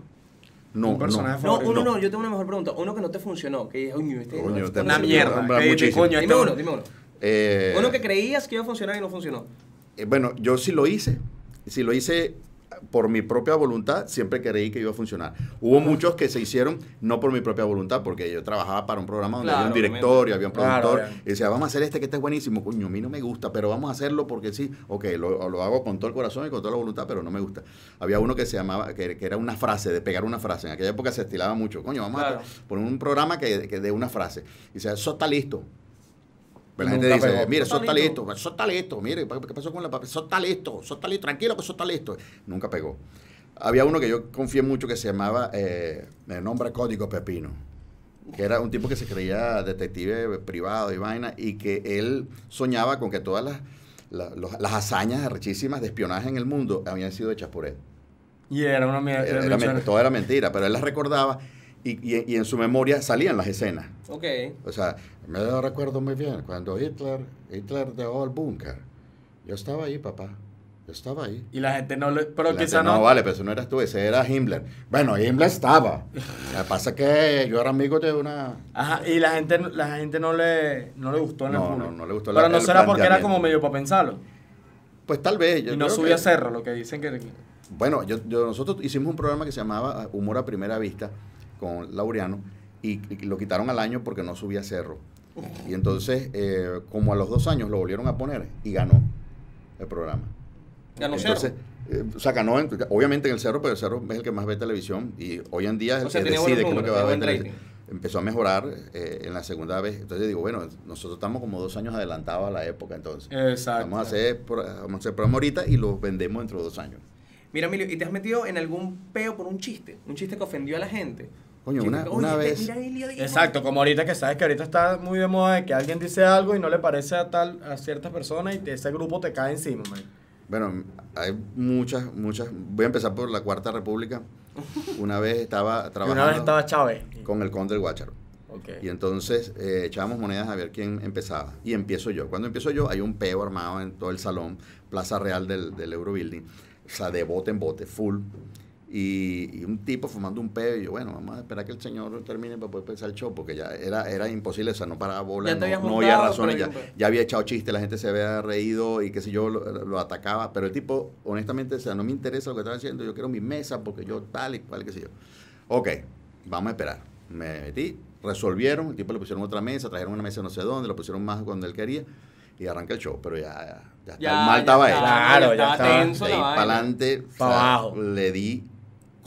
[SPEAKER 4] No,
[SPEAKER 3] un personaje
[SPEAKER 4] no.
[SPEAKER 2] No, uno no, yo tengo una mejor pregunta. Uno que no te funcionó, que dije, este
[SPEAKER 4] Coño,
[SPEAKER 2] no,
[SPEAKER 4] te-
[SPEAKER 3] Una
[SPEAKER 4] te-
[SPEAKER 3] mierda.
[SPEAKER 4] muchísimo.
[SPEAKER 3] coño,
[SPEAKER 2] Dime
[SPEAKER 3] este-
[SPEAKER 2] uno, dime uno.
[SPEAKER 4] Eh,
[SPEAKER 2] Uno que creías que iba a funcionar y no funcionó.
[SPEAKER 4] Eh, bueno, yo sí lo hice. Si lo hice por mi propia voluntad, siempre creí que iba a funcionar. Hubo muchos que se hicieron no por mi propia voluntad, porque yo trabajaba para un programa donde
[SPEAKER 2] Claro,
[SPEAKER 4] había un director y había un productor. y decía, vamos a hacer este que este es buenísimo. Coño, a mí no me gusta, pero vamos a hacerlo porque sí. Ok, lo, lo hago con todo el corazón y con toda la voluntad, pero no me gusta. Había uno que se llamaba, que, que era una frase, de pegar una frase. En aquella época se estilaba mucho. Coño, vamos
[SPEAKER 2] Claro.
[SPEAKER 4] a poner un programa que, que dé una frase. Y dice, eso está listo. Pero la
[SPEAKER 3] Nunca
[SPEAKER 4] gente dice,
[SPEAKER 3] pegó.
[SPEAKER 4] mire,
[SPEAKER 2] Eso está listo.
[SPEAKER 4] eso está listo, mire, ¿qué pasó con la papel? Eso está listo, eso está listo, tranquilo que eso está listo. Nunca pegó. Había uno que yo confié mucho que se llamaba eh, el nombre código Pepino, que era un tipo que se creía detective privado y vaina, y que él soñaba con que todas las, la- los- las hazañas arrechísimas de espionaje en el mundo habían sido hechas por él.
[SPEAKER 3] Y era una mierda.
[SPEAKER 4] Todo era mentira, pero él las recordaba y, y- y en su memoria salían las escenas.
[SPEAKER 2] Ok.
[SPEAKER 4] O sea, me lo recuerdo muy bien, cuando Hitler, Hitler dejó el búnker. Yo estaba ahí, papá. Yo estaba ahí.
[SPEAKER 3] Y la gente no le. Pero quizá no.
[SPEAKER 4] no, vale, pero eso no eras tú, ese era Himmler. Bueno, Himmler estaba. Lo que pasa es que yo era amigo de una...
[SPEAKER 3] Ajá, y la gente, la gente no le, no le gustó en el
[SPEAKER 4] No, no, no le gustó
[SPEAKER 3] Pero
[SPEAKER 4] la-
[SPEAKER 3] no será porque era como medio para pensarlo.
[SPEAKER 4] Pues tal vez. yo
[SPEAKER 3] y no subía
[SPEAKER 4] que-
[SPEAKER 3] cerro, lo que dicen que.
[SPEAKER 4] Bueno, yo, yo- nosotros hicimos un programa que se llamaba Humor a Primera Vista con Laureano y, y lo quitaron al año porque no subía cerro. Y entonces, eh, como a los dos años lo volvieron a poner y ganó el programa.
[SPEAKER 2] Ganó
[SPEAKER 4] Entonces,
[SPEAKER 2] cero.
[SPEAKER 4] eh, o sea, ganó, en- obviamente en el cerro, pero el cerro es el que más ve televisión y hoy en día es el
[SPEAKER 2] O sea,
[SPEAKER 4] que decide qué es lo que va a ver televisión. Empezó a mejorar eh, en la segunda vez. Entonces digo, bueno, nosotros estamos como dos años adelantados a la época entonces.
[SPEAKER 3] Exacto.
[SPEAKER 4] Vamos a hacer, vamos a hacer programa ahorita y lo vendemos dentro de dos años.
[SPEAKER 2] Mira, Emilio, ¿y te has metido en algún peo por un chiste? Un chiste que ofendió a la gente.
[SPEAKER 4] Coño, una, una
[SPEAKER 2] "Oye,
[SPEAKER 4] vez...
[SPEAKER 2] mira, Emilio dijo".
[SPEAKER 3] Exacto, como ahorita que sabes que ahorita está muy de moda de que alguien dice algo y no le parece a tal a ciertas personas y te- ese grupo te cae encima, man.
[SPEAKER 4] Bueno, hay muchas, muchas. Voy a empezar por la Cuarta República. Una vez estaba trabajando
[SPEAKER 3] una vez estaba Chávez.
[SPEAKER 4] con el conde del Guácharo.
[SPEAKER 3] Ok.
[SPEAKER 4] Y entonces eh, echábamos monedas a ver quién empezaba. Y empiezo yo. Cuando empiezo yo, hay un peo armado en todo el salón, Plaza Real del, del Eurobuilding. O sea, de bote en bote, full. Y, y un tipo fumando un peo. Y yo, bueno, vamos a esperar que el señor termine para poder empezar el show, porque ya era, era imposible, o sea, no paraba bola, no, no había razones, ya, había echado chistes, la gente se había reído y qué sé yo, lo, lo atacaba. Pero el tipo, honestamente, o sea, no me interesa lo que estaba haciendo, yo quiero mi mesa porque yo tal y cual, qué sé yo. Ok, vamos a esperar. Me metí, resolvieron, el tipo le pusieron otra mesa, trajeron una mesa no sé dónde, lo pusieron más cuando él quería y arranca el show. Pero ya, ya, ya, está-
[SPEAKER 2] Ya,
[SPEAKER 4] el mal estaba hecho.
[SPEAKER 3] Claro,
[SPEAKER 2] ya estaba tenso
[SPEAKER 4] De ahí para adelante,
[SPEAKER 3] abajo.
[SPEAKER 4] le di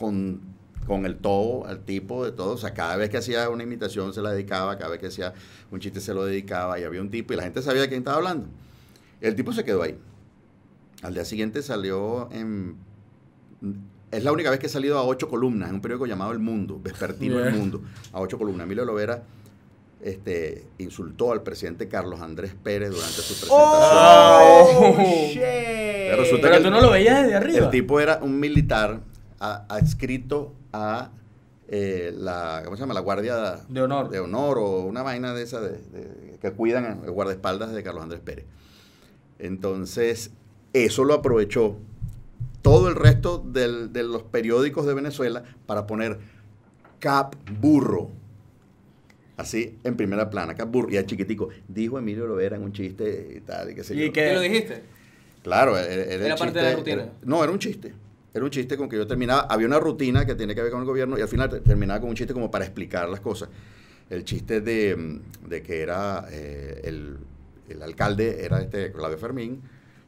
[SPEAKER 4] con, con el todo al tipo de todo. O sea, cada vez que hacía una imitación se la dedicaba, cada vez que hacía un chiste se lo dedicaba y había un tipo y la gente sabía de quién estaba hablando. El tipo se quedó ahí. Al día siguiente salió en... Es la única vez que he salido a ocho columnas en un periódico llamado El Mundo, Vespertino El. Mundo, a ocho columnas. Emilio Lovera este, insultó al presidente Carlos Andrés Pérez durante su presentación.
[SPEAKER 2] ¡Oh!
[SPEAKER 3] Sí.
[SPEAKER 2] shit!
[SPEAKER 4] Pero resulta
[SPEAKER 3] Pero
[SPEAKER 4] que
[SPEAKER 3] tú
[SPEAKER 4] el-
[SPEAKER 3] no lo veías desde arriba.
[SPEAKER 4] el tipo era un militar adscrito a eh, la, ¿cómo se llama? La Guardia
[SPEAKER 3] De honor.
[SPEAKER 4] de honor o una vaina de esa de, de- que cuidan a- el guardaespaldas de Carlos Andrés Pérez. Entonces, eso lo aprovechó todo el resto del- de los periódicos de Venezuela para poner Cap Burro. Así, en primera plana, Cap Burro. Y al chiquitico, dijo Emilio Lovera en un chiste y tal, y qué sé
[SPEAKER 3] ¿Y
[SPEAKER 4] yo.
[SPEAKER 3] qué?
[SPEAKER 2] ¿Qué lo dijiste?
[SPEAKER 4] Claro, era, era el
[SPEAKER 2] Era parte de la rutina.
[SPEAKER 4] era- no, era un chiste. Era un chiste con que yo terminaba. Había una rutina que tiene que ver con el gobierno y al final te- terminaba con un chiste como para explicar las cosas. El chiste de, mm, de que era eh, el, el alcalde, era este Claudio Fermín,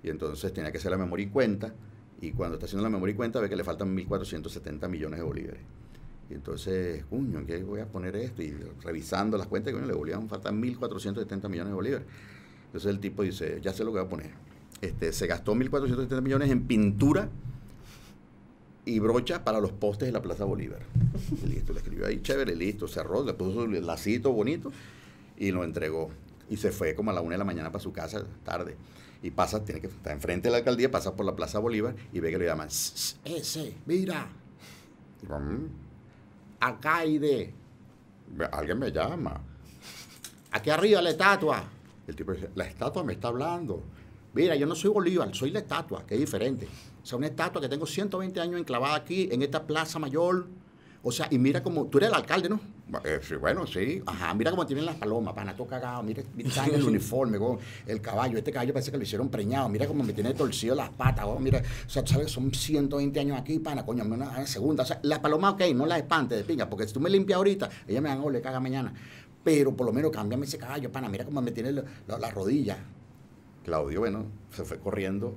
[SPEAKER 4] y entonces tenía que hacer la memoria y cuenta. Y cuando está haciendo la memoria y cuenta, ve que le faltan 1.470 millones de bolívares. Y entonces, coño, ¿en qué voy a poner esto? Y revisando las cuentas, coño, le volvían faltan 1.470 millones de bolívares. Entonces el tipo dice, ya sé lo que voy a poner. Este, se gastó 1.470 millones en pintura y brocha para los postes de la Plaza Bolívar. Y listo, le escribió ahí, chévere, listo, cerró, le puso el lacito bonito y lo entregó. Y se fue como a la una de la mañana para su casa, tarde. Y pasa, tiene que estar enfrente de la alcaldía, pasa por la Plaza Bolívar y ve que le llaman, "Sss, ese, mira. "Mm, acá hay de, alguien me llama. Aquí arriba la estatua. El tipo dice, la estatua me está hablando. Mira, yo no soy Bolívar, soy la estatua, que es diferente. O sea, una estatua que tengo 120 años enclavada aquí, en esta plaza mayor. O sea, y mira como, tú eres el alcalde, ¿no? "Eh, sí, bueno, sí. Ajá, mira cómo tienen las palomas, pana, todo cagado. Mira, mira está en el uniforme, weón. el caballo. Este caballo parece que lo hicieron preñado. Mira cómo me tiene torcido las patas, weón. Mira, o sea, tú sabes, son 120 años aquí, pana, coño, una, una segunda. O sea, las palomas, ok, no las espantes de pinga, porque si tú me limpias ahorita, ellas me van a oler caga mañana. Pero por lo menos cámbiame ese caballo, pana, mira cómo me tiene la, la- la rodilla. Claudio, bueno, se fue corriendo,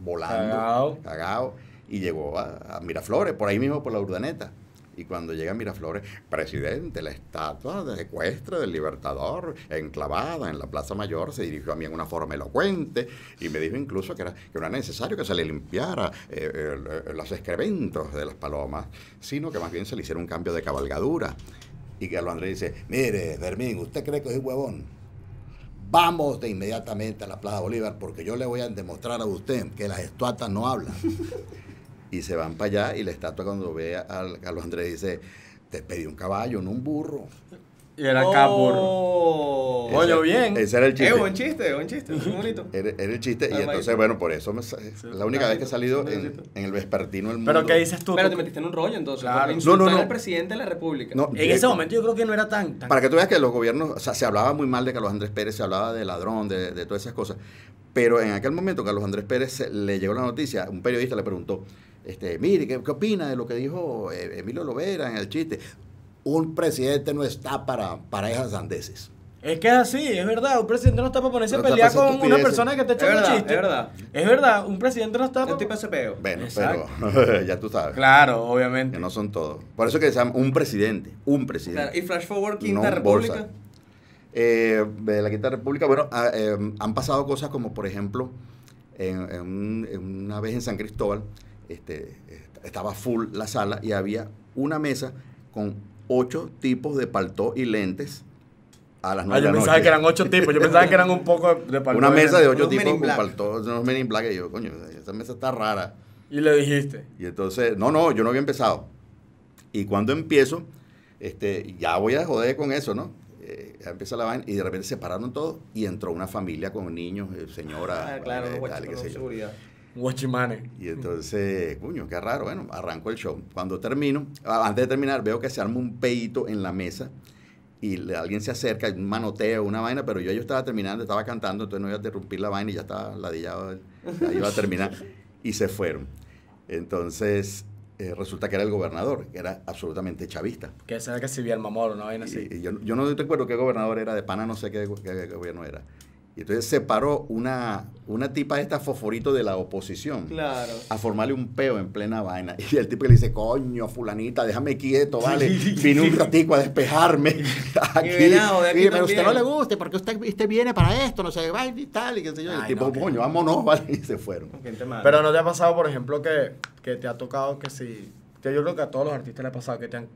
[SPEAKER 4] volando,
[SPEAKER 3] Cagao.
[SPEAKER 4] cagao, y llegó a, a Miraflores, por ahí mismo por la Urdaneta. Y cuando llega a Miraflores, presidente, la estatua de ecuestre del Libertador, enclavada en la Plaza Mayor, se dirigió a mí en una forma elocuente y me dijo incluso que era, que no era necesario que se le limpiara eh, el- los excrementos de las palomas, sino que más bien se le hiciera un cambio de cabalgadura. Y Carlos Andrés dice, mire, Fermín, ¿usted cree que soy huevón? Vamos de inmediatamente a la Plaza Bolívar porque yo le voy a demostrar a usted que las estatuas no hablan. y se van para allá y la estatua cuando ve a Carlos Andrés dice, te pedí un caballo, no un burro.
[SPEAKER 3] Y era Capur.
[SPEAKER 2] Oh.
[SPEAKER 3] Coño,
[SPEAKER 4] Ese-
[SPEAKER 3] bien.
[SPEAKER 4] Ese era el
[SPEAKER 2] Eh,
[SPEAKER 4] chiste.
[SPEAKER 2] buen chiste, buen chiste, muy bonito.
[SPEAKER 4] Era, era el chiste. Y entonces, bueno, por eso me es la única vez que he salido en, en el vespertino El Mundo.
[SPEAKER 3] Pero ¿qué dices tú?
[SPEAKER 2] Pero te metiste en un rollo entonces.
[SPEAKER 3] Claro.
[SPEAKER 4] No, no, no.
[SPEAKER 2] al presidente de la República.
[SPEAKER 4] No,
[SPEAKER 3] En ese momento yo creo que no era tan... tan-
[SPEAKER 4] Para que tú veas que los gobiernos, o sea, se hablaba muy mal de Carlos Andrés Pérez, se hablaba de ladrón, de, de todas esas cosas. Pero en aquel momento, Carlos Andrés Pérez se- le llegó la noticia, un periodista le preguntó, este, mire, ¿qué, qué opina de lo que dijo eh, Emilio Lovera en el chiste? Un presidente no está para, para esas sandeces.
[SPEAKER 3] Es que es así, es verdad. Un presidente no está para ponerse a
[SPEAKER 4] No
[SPEAKER 3] pelear con una persona que te echa un chiste.
[SPEAKER 2] es verdad.
[SPEAKER 3] Es verdad, un presidente no está
[SPEAKER 2] El
[SPEAKER 3] para...
[SPEAKER 2] tipo ese peo.
[SPEAKER 4] Bueno,
[SPEAKER 3] Exacto.
[SPEAKER 4] pero ya tú sabes.
[SPEAKER 3] Claro, obviamente.
[SPEAKER 4] Que no son todos. Por eso que se llama un presidente, un
[SPEAKER 2] Claro,
[SPEAKER 4] presidente.
[SPEAKER 2] y Flash Forward, Quinta República.
[SPEAKER 4] bolsa. Eh, de la Quinta República, bueno, ah, eh, han pasado cosas como, por ejemplo, en, en un- en una vez en San Cristóbal, este, est- estaba full la sala y había una mesa con ocho tipos de paltó y lentes a las
[SPEAKER 3] Ah,
[SPEAKER 4] nueve
[SPEAKER 3] yo
[SPEAKER 4] de la
[SPEAKER 3] pensaba
[SPEAKER 4] noche.
[SPEAKER 3] que eran ocho tipos. Yo pensaba que eran un poco de palco
[SPEAKER 4] Una mesa de ocho
[SPEAKER 2] Unos
[SPEAKER 4] tipos con paltó, unos men in black, y yo, coño, esa mesa está rara.
[SPEAKER 3] Y le dijiste.
[SPEAKER 4] Y entonces, no, no, yo no había empezado. Y cuando empiezo, este, ya voy a joder con eso, ¿no? Eh, ya empieza la vaina y de repente se pararon todos y entró una familia con niños, eh, señora,
[SPEAKER 2] Ah, claro,
[SPEAKER 4] eh, tal, qué sé yo.
[SPEAKER 3] Guachimane.
[SPEAKER 4] Y entonces, coño, qué raro. Bueno, arranco el show. Cuando termino, antes de terminar, veo que se arma un peito en la mesa y alguien se acerca, un manoteo, una vaina, pero yo, yo estaba terminando, estaba cantando, entonces no iba a interrumpir la vaina y ya estaba ladillado, ya iba a terminar. Y se fueron. Entonces, eh, resulta que era el gobernador, que era absolutamente chavista.
[SPEAKER 3] Que será que si el mamor, una vaina así.
[SPEAKER 4] Y- y yo, yo no recuerdo qué gobernador era, de pana no sé qué, qué- qué gobierno era. Y entonces se paró una, una tipa de esta fosforito de la oposición
[SPEAKER 2] Claro.
[SPEAKER 4] a formarle un peo en plena vaina. Y el tipo le dice, coño, fulanita, déjame quieto, vale. Vine un ratico a despejarme. Aquí.
[SPEAKER 2] venado, de aquí
[SPEAKER 4] Y, pero a usted no le guste, porque usted, usted viene para esto, no sé, va y tal, y qué sé yo. Y el
[SPEAKER 3] Ay,
[SPEAKER 4] tipo,
[SPEAKER 3] no, que-
[SPEAKER 4] coño, vámonos, vale. Y se fueron.
[SPEAKER 3] Pero no te ha pasado, por ejemplo, que, que te ha tocado que si. que yo creo que a todos los artistas les ha pasado que te han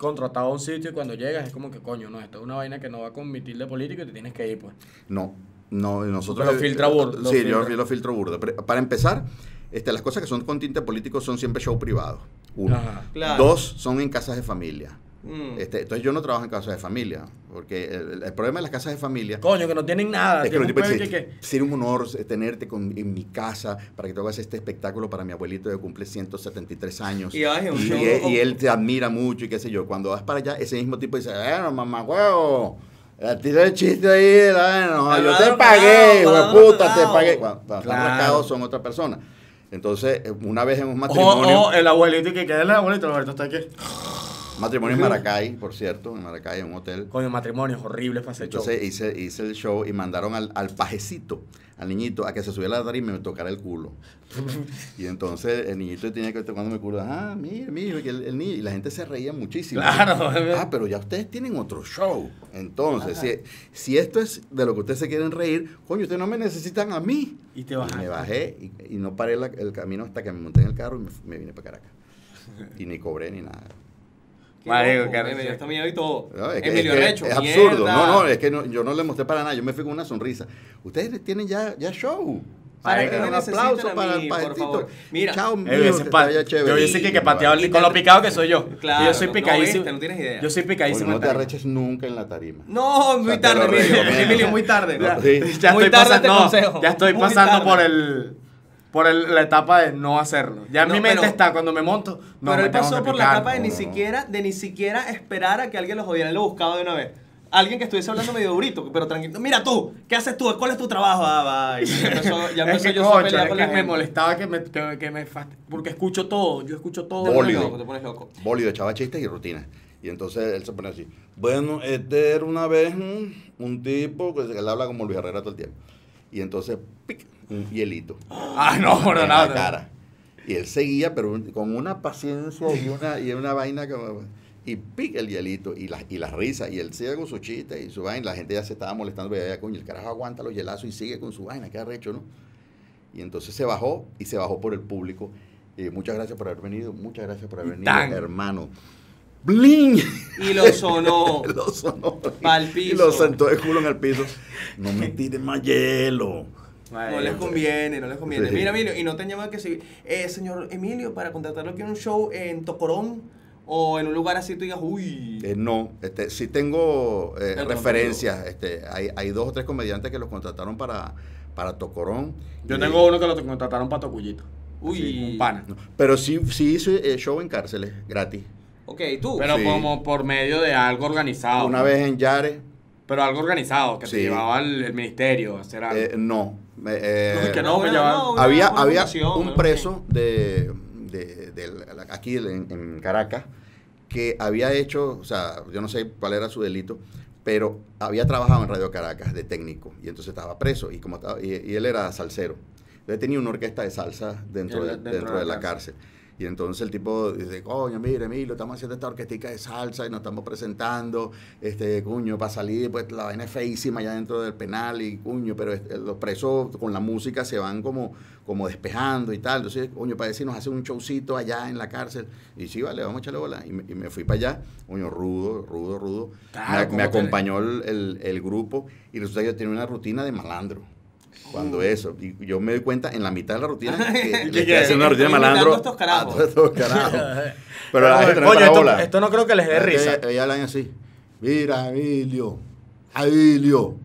[SPEAKER 3] contratado a un sitio y cuando llegas es como que coño, no, esto es una vaina que no va a conmitir de político y te tienes que ir, pues.
[SPEAKER 4] No, no, nosotros...
[SPEAKER 3] Pero filtra burda, lo
[SPEAKER 4] Sí, yo,
[SPEAKER 3] filtra.
[SPEAKER 4] yo lo filtro burda. Pero, Para empezar, este, las cosas que son con tinte político son siempre show privado. Uno.
[SPEAKER 3] Ajá.
[SPEAKER 2] Claro.
[SPEAKER 4] Dos, son en casas de familia.
[SPEAKER 2] Mm.
[SPEAKER 4] Este, entonces yo no trabajo en casas de familia, porque el, el problema de las casas de familia
[SPEAKER 3] Coño, que no tienen nada.
[SPEAKER 4] es que
[SPEAKER 3] pues
[SPEAKER 4] dicen,
[SPEAKER 3] que- que-
[SPEAKER 4] sería un honor tenerte con- en mi casa para que tú hagas este espectáculo para mi abuelito que cumple 173 años.
[SPEAKER 2] Y vas en un show-
[SPEAKER 4] y- y él te admira mucho y qué sé yo. Cuando vas para allá, ese mismo tipo dice, bueno, mamá huevo, tira el chiste ahí, bueno, yo te pagué, puta, te pagué. Cuando, están
[SPEAKER 3] Claro.
[SPEAKER 4] rascados son otra persona. Entonces, eh, una vez en un matrimonio...
[SPEAKER 3] o el abuelito y que queda el abuelito, el abuelito está aquí.
[SPEAKER 4] Matrimonio en Maracay, por cierto, en Maracay, en un hotel.
[SPEAKER 3] Coño, matrimonios horribles para hacer show.
[SPEAKER 4] Entonces hice, hice el show y mandaron al, al pajecito, al niñito, a que se subiera a la tarima y me tocara el culo. y entonces el niñito tenía que tocándome el culo. Ah, mire, mire, el, el niño. Y la gente se reía muchísimo.
[SPEAKER 3] Claro.
[SPEAKER 4] Ah, pero ya ustedes tienen otro show. Entonces, si, si esto es de lo que ustedes se quieren reír, coño, ustedes no me necesitan a mí.
[SPEAKER 3] Y te bajaste.
[SPEAKER 4] me bajé y, y no paré la- el camino hasta que me monté en el carro y me, me vine para Caracas. Y ni cobré ni nada.
[SPEAKER 3] Marico, qué
[SPEAKER 2] me- dio hasta miedo y todo.
[SPEAKER 4] No, es que-
[SPEAKER 2] Emilio
[SPEAKER 4] es que
[SPEAKER 2] Arrecho,
[SPEAKER 4] es absurdo.
[SPEAKER 2] mierda.
[SPEAKER 4] No, no, es que no- yo no le mostré para nada. Yo me fui con una sonrisa. Ustedes tienen ya, ya show.
[SPEAKER 2] ¿Para me
[SPEAKER 4] un aplauso
[SPEAKER 2] a
[SPEAKER 4] para
[SPEAKER 2] mí,
[SPEAKER 4] el
[SPEAKER 2] favor? Mira.
[SPEAKER 4] Chao,
[SPEAKER 3] Eh,
[SPEAKER 4] mío, que
[SPEAKER 3] pa-
[SPEAKER 4] te chévere.
[SPEAKER 3] yo dice que, que pateaba con
[SPEAKER 2] te-
[SPEAKER 3] lo picado que soy yo.
[SPEAKER 2] Claro,
[SPEAKER 3] Y yo soy
[SPEAKER 2] no,
[SPEAKER 3] picadísimo.
[SPEAKER 2] viste, no tienes idea.
[SPEAKER 3] Yo soy picadísimo.
[SPEAKER 4] no
[SPEAKER 3] en
[SPEAKER 4] te arreches nunca en la tarima.
[SPEAKER 2] No, muy
[SPEAKER 4] O sea,
[SPEAKER 2] tarde, Emilio. Emilio, muy tarde.
[SPEAKER 4] No, sí.
[SPEAKER 3] Ya
[SPEAKER 2] Muy
[SPEAKER 3] estoy
[SPEAKER 2] tarde
[SPEAKER 3] pasando,
[SPEAKER 2] este
[SPEAKER 3] no,
[SPEAKER 2] consejo.
[SPEAKER 3] ya estoy
[SPEAKER 2] Muy
[SPEAKER 3] pasando
[SPEAKER 2] tarde.
[SPEAKER 3] por el por el- la etapa de no hacerlo. Ya en
[SPEAKER 2] No,
[SPEAKER 3] mi mente
[SPEAKER 2] pero-
[SPEAKER 3] está cuando me monto, no
[SPEAKER 2] pero
[SPEAKER 3] me
[SPEAKER 2] él
[SPEAKER 3] tengo
[SPEAKER 2] pasó
[SPEAKER 3] que
[SPEAKER 2] por la
[SPEAKER 3] picar.
[SPEAKER 2] etapa de ni
[SPEAKER 4] no,
[SPEAKER 2] siquiera, de ni siquiera esperar a que alguien lo jodiera. Él lo buscaba de una vez. Alguien que estuviese hablando medio durito, pero tranquilo. Mira tú, ¿qué haces tú? ¿Cuál es tu trabajo? Ah, va. Y ya empezó, ya
[SPEAKER 3] Es
[SPEAKER 2] empezó
[SPEAKER 3] que,
[SPEAKER 2] yo a pelear
[SPEAKER 3] es
[SPEAKER 2] con
[SPEAKER 3] que
[SPEAKER 2] la
[SPEAKER 3] me
[SPEAKER 2] gente.
[SPEAKER 3] molestaba que me, que, que me fast- porque escucho todo, yo escucho todo.
[SPEAKER 2] Te pones
[SPEAKER 4] Bólido.
[SPEAKER 2] loco, te pones loco.
[SPEAKER 4] Bólido, echaba chistes y rutinas. Y entonces él se pone así. Bueno, este era una vez un, un tipo que él habla como Luis Herrera todo el tiempo. Y entonces, pic, un hielito.
[SPEAKER 3] Ah, no,
[SPEAKER 4] en la
[SPEAKER 3] nada.
[SPEAKER 4] cara. Y él seguía, pero con una paciencia y una, y una vaina como... Y pica el hielito y la, y la risa. Y él sigue con su chiste y su vaina. La gente ya se estaba molestando. ya, coño, el carajo aguanta los hielazos y sigue con su vaina. Qué arrecho, ¿no? Y entonces se bajó y se bajó por el público. Y muchas gracias por haber venido. Muchas gracias por haber venido,
[SPEAKER 3] tan.
[SPEAKER 4] hermano. ¡Bling!
[SPEAKER 2] Y lo sonó.
[SPEAKER 4] lo sonó.
[SPEAKER 2] Pa'l
[SPEAKER 4] Y lo
[SPEAKER 2] piso.
[SPEAKER 4] sentó de culo en el piso. No me tires más hielo.
[SPEAKER 2] No les conviene, no les conviene.
[SPEAKER 4] Sí.
[SPEAKER 2] Mira, Emilio, y no te han llamado que si, eh, señor Emilio, para contratarlo aquí en un show en Tocorón o en un lugar así, tú digas, uy.
[SPEAKER 4] Eh, no, este, sí tengo eh, referencias. Este, hay, hay dos o tres comediantes que los contrataron para, para Tocorón.
[SPEAKER 3] Yo
[SPEAKER 4] Y-
[SPEAKER 3] tengo uno que lo contrataron para Tocuyito.
[SPEAKER 2] Uy.
[SPEAKER 3] Sí, un pana.
[SPEAKER 4] no, Pero sí, sí hice eh, show en cárceles, gratis.
[SPEAKER 2] Ok, tú.
[SPEAKER 3] Pero
[SPEAKER 4] Sí.
[SPEAKER 3] como por medio de algo organizado.
[SPEAKER 4] Una vez en Yare,
[SPEAKER 3] Pero algo organizado, que te
[SPEAKER 4] Sí.
[SPEAKER 3] llevaba el, el ministerio a hacer algo.
[SPEAKER 4] eh, no. eh,
[SPEAKER 3] No, que no, llevaban-
[SPEAKER 2] una-
[SPEAKER 4] había había un preso de, de- aquí en, en Caracas que había hecho, o sea, yo no sé cuál era su delito, pero había trabajado en Radio Caracas de técnico y entonces estaba preso y como estaba, y, y él era salsero. Entonces tenía una orquesta de salsa dentro, de,
[SPEAKER 3] Dentro
[SPEAKER 4] dentro
[SPEAKER 3] de
[SPEAKER 4] de
[SPEAKER 3] la
[SPEAKER 4] la cárcel. Y entonces el tipo dice, coño, mire, Emilio, estamos haciendo esta orquestica de salsa y nos estamos presentando, este, cuño, para salir, pues la vaina es feísima allá dentro del penal y cuño, pero este, los presos con la música se van como, como despejando y tal. Entonces, coño, para decir, nos hace un showcito allá en la cárcel. Y sí, vale, vamos a echarle bola. Y me, y me fui para allá, coño, rudo, rudo, rudo.
[SPEAKER 3] Claro,
[SPEAKER 4] me,
[SPEAKER 3] ¿cómo
[SPEAKER 4] me
[SPEAKER 3] te-
[SPEAKER 4] acompañó el, el- el grupo y resulta que yo tenía una rutina de malandro. Cuando eso, y yo me doy cuenta en la mitad de la rutina que
[SPEAKER 3] que-
[SPEAKER 4] haciendo una rutina malandro
[SPEAKER 2] estos carajos.
[SPEAKER 4] a todos estos carajos. Pero la gente para
[SPEAKER 3] esto, esto no creo que les dé risa.
[SPEAKER 4] Ella, ella hablan así. Mira, Emilio, Emilio,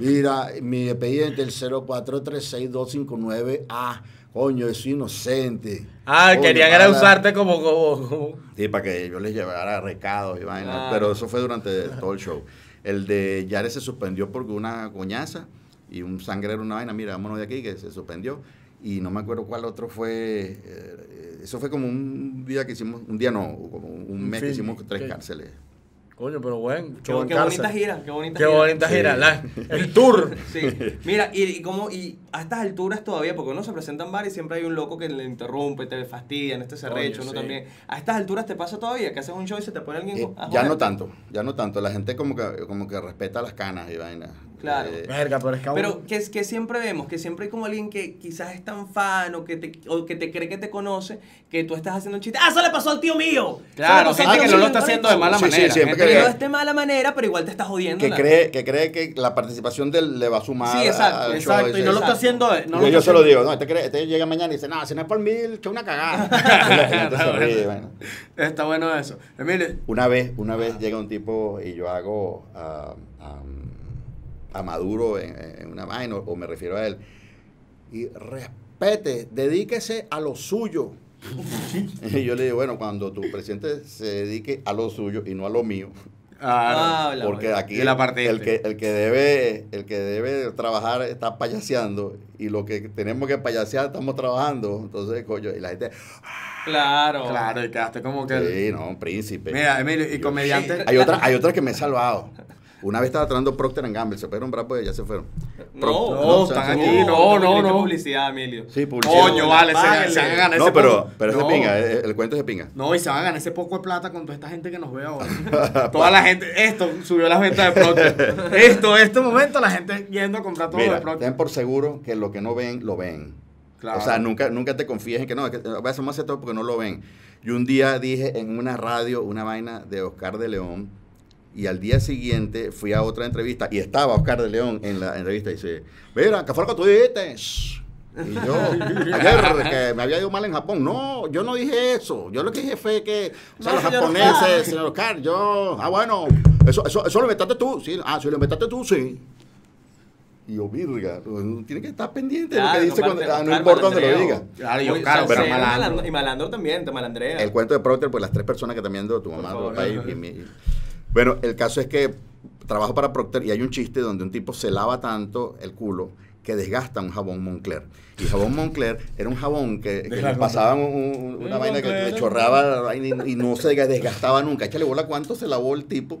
[SPEAKER 4] Mira, mi expediente el 0436259259A. Coño, es inocente.
[SPEAKER 3] Ah,
[SPEAKER 4] Coño,
[SPEAKER 3] querían era usarte como, como, como-
[SPEAKER 4] Sí, para que yo les llevara recados y vainas. Pero eso fue durante todo el show. El de Yare se suspendió porque una coñaza y un sangrero, una vaina. Mira, vámonos de aquí, que se suspendió. Y no me acuerdo cuál otro fue. eh, eso fue como un día que hicimos, un día no, como un mes que
[SPEAKER 3] fin,
[SPEAKER 4] hicimos tres
[SPEAKER 3] ¿qué?
[SPEAKER 4] cárceles.
[SPEAKER 3] Coño, pero bueno,
[SPEAKER 2] Qué, qué bonita gira, qué bonita
[SPEAKER 3] Qué
[SPEAKER 2] gira.
[SPEAKER 3] bonita
[SPEAKER 4] Sí.
[SPEAKER 3] gira. la- el tour.
[SPEAKER 2] Sí. Mira, y, y como y a estas alturas todavía, porque uno se presenta en bar y siempre hay un loco que le interrumpe, te fastidia, en este serrecho, uno
[SPEAKER 3] sí.
[SPEAKER 2] también. A estas alturas te pasa todavía que haces un show y se te pone alguien
[SPEAKER 4] Eh,
[SPEAKER 2] a
[SPEAKER 4] ya no tanto, ya no tanto. La gente como que, como que respeta las canas y vainas.
[SPEAKER 2] Claro.
[SPEAKER 4] Eh,
[SPEAKER 3] Verga, pero es que
[SPEAKER 2] Pero que, que siempre vemos, que siempre hay como alguien que quizás es tan fan o que, te, o que te cree que te conoce, que tú estás haciendo un chiste. ¡Ah, eso le pasó al tío mío!
[SPEAKER 3] Claro, gente que no lo está
[SPEAKER 2] marico".
[SPEAKER 3] haciendo de mala
[SPEAKER 4] Sí, sí,
[SPEAKER 3] manera.
[SPEAKER 4] siempre
[SPEAKER 3] gente
[SPEAKER 2] Que
[SPEAKER 4] que-
[SPEAKER 2] no es de mala manera, pero igual te estás jodiendo.
[SPEAKER 4] que cree, que cree que la participación de él le va a sumar.
[SPEAKER 2] Sí, exacto,
[SPEAKER 4] show
[SPEAKER 3] Exacto, y no lo está haciendo. No
[SPEAKER 4] yo
[SPEAKER 3] lo
[SPEAKER 4] yo
[SPEAKER 3] está
[SPEAKER 4] se lo digo, no, este, cree- este llega mañana y dice, no, si no es por mí, es una cagada. Ríe, bueno.
[SPEAKER 3] Está bueno eso. Emilio,
[SPEAKER 4] Una vez, una vez llega un tipo y yo hago a, a- a Maduro en, en una vaina, o me refiero a él, y respete, dedíquese a lo suyo. y yo le digo, bueno, cuando tu presidente se dedique a lo suyo y no a lo mío,
[SPEAKER 2] Ah, la
[SPEAKER 4] porque aquí
[SPEAKER 3] la
[SPEAKER 4] el que, el que debe el que debe trabajar está payaseando y lo que tenemos que payasear estamos trabajando. Entonces, coño, y la gente,
[SPEAKER 2] Claro.
[SPEAKER 3] claro, y quedaste como que.
[SPEAKER 4] sí, no, un príncipe.
[SPEAKER 3] Mira, Emilio, y
[SPEAKER 4] Yo-
[SPEAKER 3] comediante.
[SPEAKER 4] Hay otra, hay otra que me he salvado. Una vez estaba tratando Procter Gamble, se pueden nombrar pues ya se fueron.
[SPEAKER 2] No,
[SPEAKER 4] Pro-
[SPEAKER 3] no,
[SPEAKER 4] o sea,
[SPEAKER 3] están aquí, no, no,
[SPEAKER 2] publica
[SPEAKER 3] no.
[SPEAKER 2] publicidad, Emilio.
[SPEAKER 4] Sí, publicidad.
[SPEAKER 3] Coño, vale, se, se van a ganar
[SPEAKER 4] No,
[SPEAKER 3] ese
[SPEAKER 4] pero,
[SPEAKER 3] poco-
[SPEAKER 4] pero es
[SPEAKER 3] No.
[SPEAKER 4] de pinga, el, el cuento es de pinga.
[SPEAKER 3] No, y se van a ganar ese poco de plata con toda esta gente que nos ve ahora. toda la gente, esto subió las ventas de Procter. esto, este momento, la gente yendo a comprar todo
[SPEAKER 4] Mira,
[SPEAKER 3] de Procter.
[SPEAKER 4] ten por seguro que lo que no ven, lo ven.
[SPEAKER 3] Claro.
[SPEAKER 4] O sea, nunca, nunca te confíes en que no, es que, a veces más hacer todo porque no lo ven. Y un día dije en una radio una vaina de Oscar de León y al día siguiente fui a otra entrevista y estaba Oscar de León en la entrevista y dice, mira, ¿qué fue lo que tú dijiste? Shh". Y yo, ayer que me había ido mal en Japón. No, yo no dije eso. Yo lo que dije fue que, o sea,
[SPEAKER 2] No,
[SPEAKER 4] los
[SPEAKER 2] señor
[SPEAKER 4] japoneses,
[SPEAKER 2] Oscar.
[SPEAKER 4] señor Oscar, yo, ah, bueno, eso, eso, eso lo inventaste tú. Sí, ah, si lo inventaste tú, sí. Y yo, virga, uno tiene que estar pendiente de lo
[SPEAKER 2] Claro,
[SPEAKER 4] que dice, cuando, ah, no importa donde lo diga.
[SPEAKER 3] Claro, y Oscar,
[SPEAKER 2] salsero,
[SPEAKER 3] pero malandro.
[SPEAKER 2] Y malandro también, te malandrea.
[SPEAKER 4] El cuento de Procter, pues las tres personas que también de tu mamá, tu papá y, y mi- Bueno, el caso es que trabajo para Procter y hay un chiste donde un tipo se lava tanto el culo que desgasta un jabón Moncler. Y jabón Moncler era un jabón que, que le pasaban un- un- una vaina que le chorreaba la vaina y, y no se desgastaba nunca. Échale bola cuánto se lavó el tipo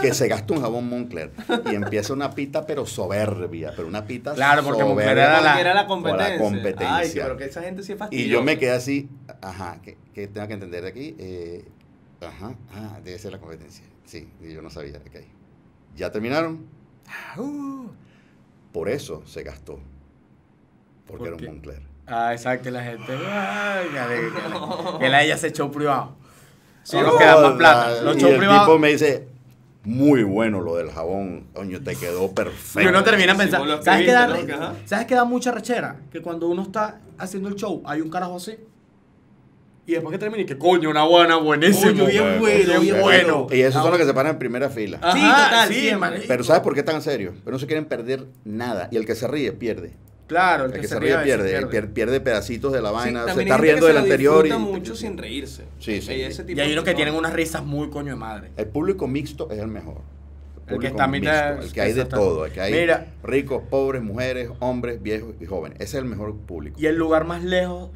[SPEAKER 4] que se gasta un jabón Moncler. Y empieza una pita, pero soberbia, pero una pita
[SPEAKER 3] Claro, porque Moncler era la-
[SPEAKER 2] Porque era la competencia.
[SPEAKER 4] la competencia.
[SPEAKER 2] Ay, pero que esa gente sí es fastidiosa.
[SPEAKER 4] Y yo me quedé así, ajá, que, que tengo que entender de aquí. Eh, ajá, ah, debe ser la competencia. Sí, yo no sabía, ok. ¿Ya terminaron? Ah, uh. Por eso se gastó. Porque
[SPEAKER 3] ¿Por
[SPEAKER 4] era un? Moncler.
[SPEAKER 3] Ah, exacto, la gente. Ay, que, que, que la ella se echó privado. Son los
[SPEAKER 4] No,
[SPEAKER 3] que dan más plata.
[SPEAKER 4] y el
[SPEAKER 3] privados.
[SPEAKER 4] tipo me dice, muy bueno lo del jabón. Coño, te quedó perfecto.
[SPEAKER 3] Y uno termina pensando, ¿sabes qué, da,
[SPEAKER 2] ¿no?
[SPEAKER 3] ¿sabes qué da mucha rechera? Que cuando uno está haciendo el show, hay un carajo así. Y después que termina, y que coño, una buena, buenísimo.
[SPEAKER 2] Coño, bien bueno, bien
[SPEAKER 3] bueno.
[SPEAKER 4] Y esos son los que se paran en primera fila.
[SPEAKER 3] Ajá,
[SPEAKER 2] Sí, total,
[SPEAKER 3] sí.
[SPEAKER 4] Pero ¿sabes por qué tan serio? Pero no se quieren perder nada. Y el que se ríe, pierde.
[SPEAKER 3] Claro, el
[SPEAKER 4] El
[SPEAKER 3] que,
[SPEAKER 4] que
[SPEAKER 3] se
[SPEAKER 4] se
[SPEAKER 3] ríe veces
[SPEAKER 4] pierde, pierde, pierde pedacitos de la
[SPEAKER 2] Sí,
[SPEAKER 4] vaina, se está riendo del
[SPEAKER 2] se
[SPEAKER 4] anterior y
[SPEAKER 2] disfruta mucho sin reírse.
[SPEAKER 4] Sí, sí.
[SPEAKER 2] Y, ese tipo
[SPEAKER 3] Y hay unos que tienen unas risas muy coño de madre.
[SPEAKER 4] el público mixto es el mejor.
[SPEAKER 3] El que está mitad-
[SPEAKER 4] mixto, el que hay de todo, el que hay
[SPEAKER 3] Mira.
[SPEAKER 4] ricos, pobres, mujeres, hombres, viejos y jóvenes. Ese es el mejor público.
[SPEAKER 3] Y el lugar más lejos,